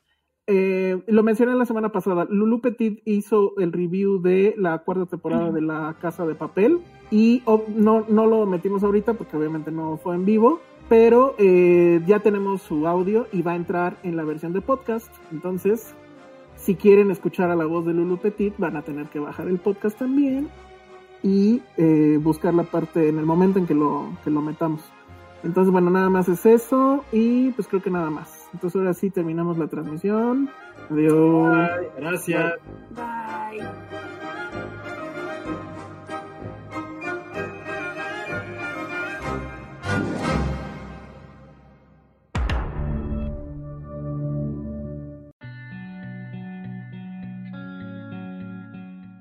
Eh, lo mencioné la semana pasada. Lulu Petit hizo el review de la cuarta temporada de La Casa de Papel. Y oh, no, no lo metimos ahorita porque obviamente no fue en vivo. Pero eh, ya tenemos su audio y va a entrar en la versión de podcast. Entonces, si quieren escuchar a la voz de Lulu Petit, van a tener que bajar el podcast también y eh, buscar la parte en el momento en que lo, que lo metamos. Entonces, bueno, nada más es eso y pues creo que nada más. Entonces ahora sí terminamos la transmisión. Adiós. Gracias. Bye.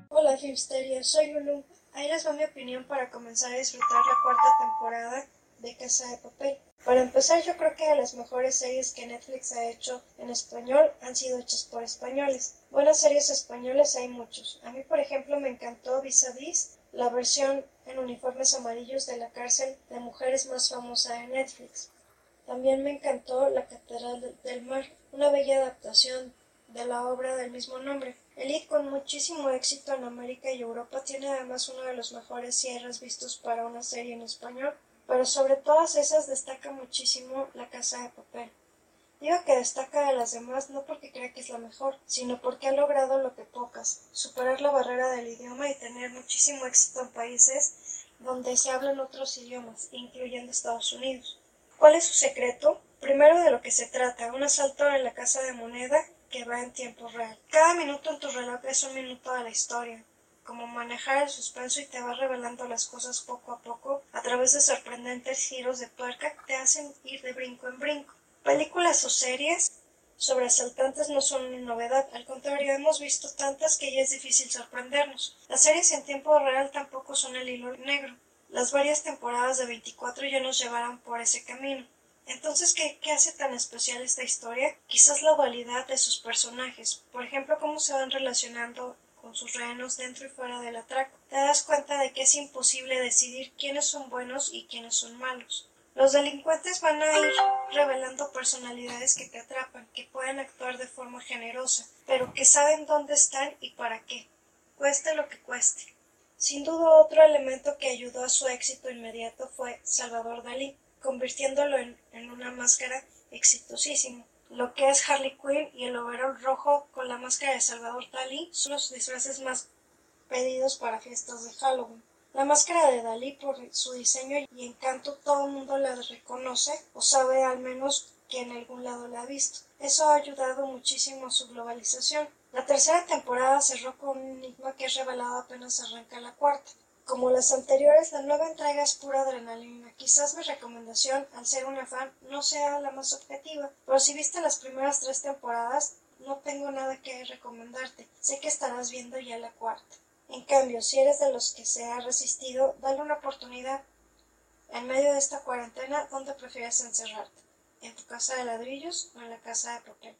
Hola Filmsteria, soy Lulu. Ahí les va mi opinión para comenzar a disfrutar la cuarta temporada de Casa de Papel. Para empezar, yo creo que de las mejores series que Netflix ha hecho en español han sido hechas por españoles. Buenas series españolas hay muchos. A mí, por ejemplo, me encantó Vis a Vis, la versión en uniformes amarillos de la cárcel de mujeres más famosa de Netflix. También me encantó La Catedral del Mar, una bella adaptación de la obra del mismo nombre. Elite, con muchísimo éxito en América y Europa, tiene además uno de los mejores cierres vistos para una serie en español, pero sobre todas esas destaca muchísimo La Casa de Papel. Digo que destaca de las demás no porque crea que es la mejor, sino porque ha logrado lo que pocas, superar la barrera del idioma y tener muchísimo éxito en países donde se hablan otros idiomas, incluyendo Estados Unidos. ¿Cuál es su secreto? Primero de lo que se trata, un asalto en la casa de moneda que va en tiempo real. Cada minuto en tu reloj es un minuto de la historia, como manejar el suspenso y te va revelando las cosas poco a poco a través de sorprendentes giros de tuerca que te hacen ir de brinco en brinco. Películas o series sobre asaltantes no son una novedad, al contrario, hemos visto tantas que ya es difícil sorprendernos. Las series en tiempo real tampoco son el hilo negro. Las varias temporadas de 24 ya nos llevarán por ese camino. Entonces, ¿qué, ¿qué, hace tan especial esta historia? Quizás la dualidad de sus personajes. Por ejemplo, cómo se van relacionando con sus rehenes dentro y fuera del atraco. Te das cuenta de que es imposible decidir quiénes son buenos y quiénes son malos. Los delincuentes van a ir revelando personalidades que te atrapan, que pueden actuar de forma generosa, pero que saben dónde están y para qué, cueste lo que cueste. Sin duda otro elemento que ayudó a su éxito inmediato fue Salvador Dalí convirtiéndolo en, en, una máscara exitosísima. Lo que es Harley Quinn y el overol rojo con la máscara de Salvador Dalí son los disfraces más pedidos para fiestas de Halloween. La máscara de Dalí, por su diseño y encanto, todo el mundo la reconoce o sabe al menos que en algún lado la ha visto. Eso ha ayudado muchísimo a su globalización. La tercera temporada cerró con un enigma que es revelado apenas arranca la cuarta. Como las anteriores, la nueva entrega es pura adrenalina. Quizás mi recomendación, al ser una fan, no sea la más objetiva, pero si viste las primeras tres temporadas, no tengo nada que recomendarte. Sé que estarás viendo ya la cuarta. En cambio, si eres de los que se ha resistido, dale una oportunidad. En medio de esta cuarentena, ¿dónde prefieres encerrarte? ¿En tu casa de ladrillos o en la casa de papel?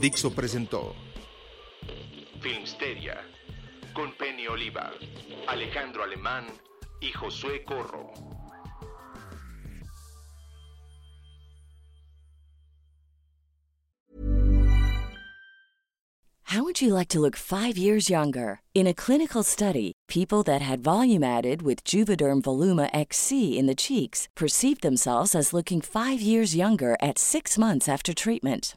Dixo presentó Filmsteria con Penny Oliva, Alejandro Alemán y Josué Corro. How would you like to look five years younger? In a clinical study, people that had volume added with Juvederm Voluma XC in the cheeks perceived themselves as looking five years younger at six months after treatment.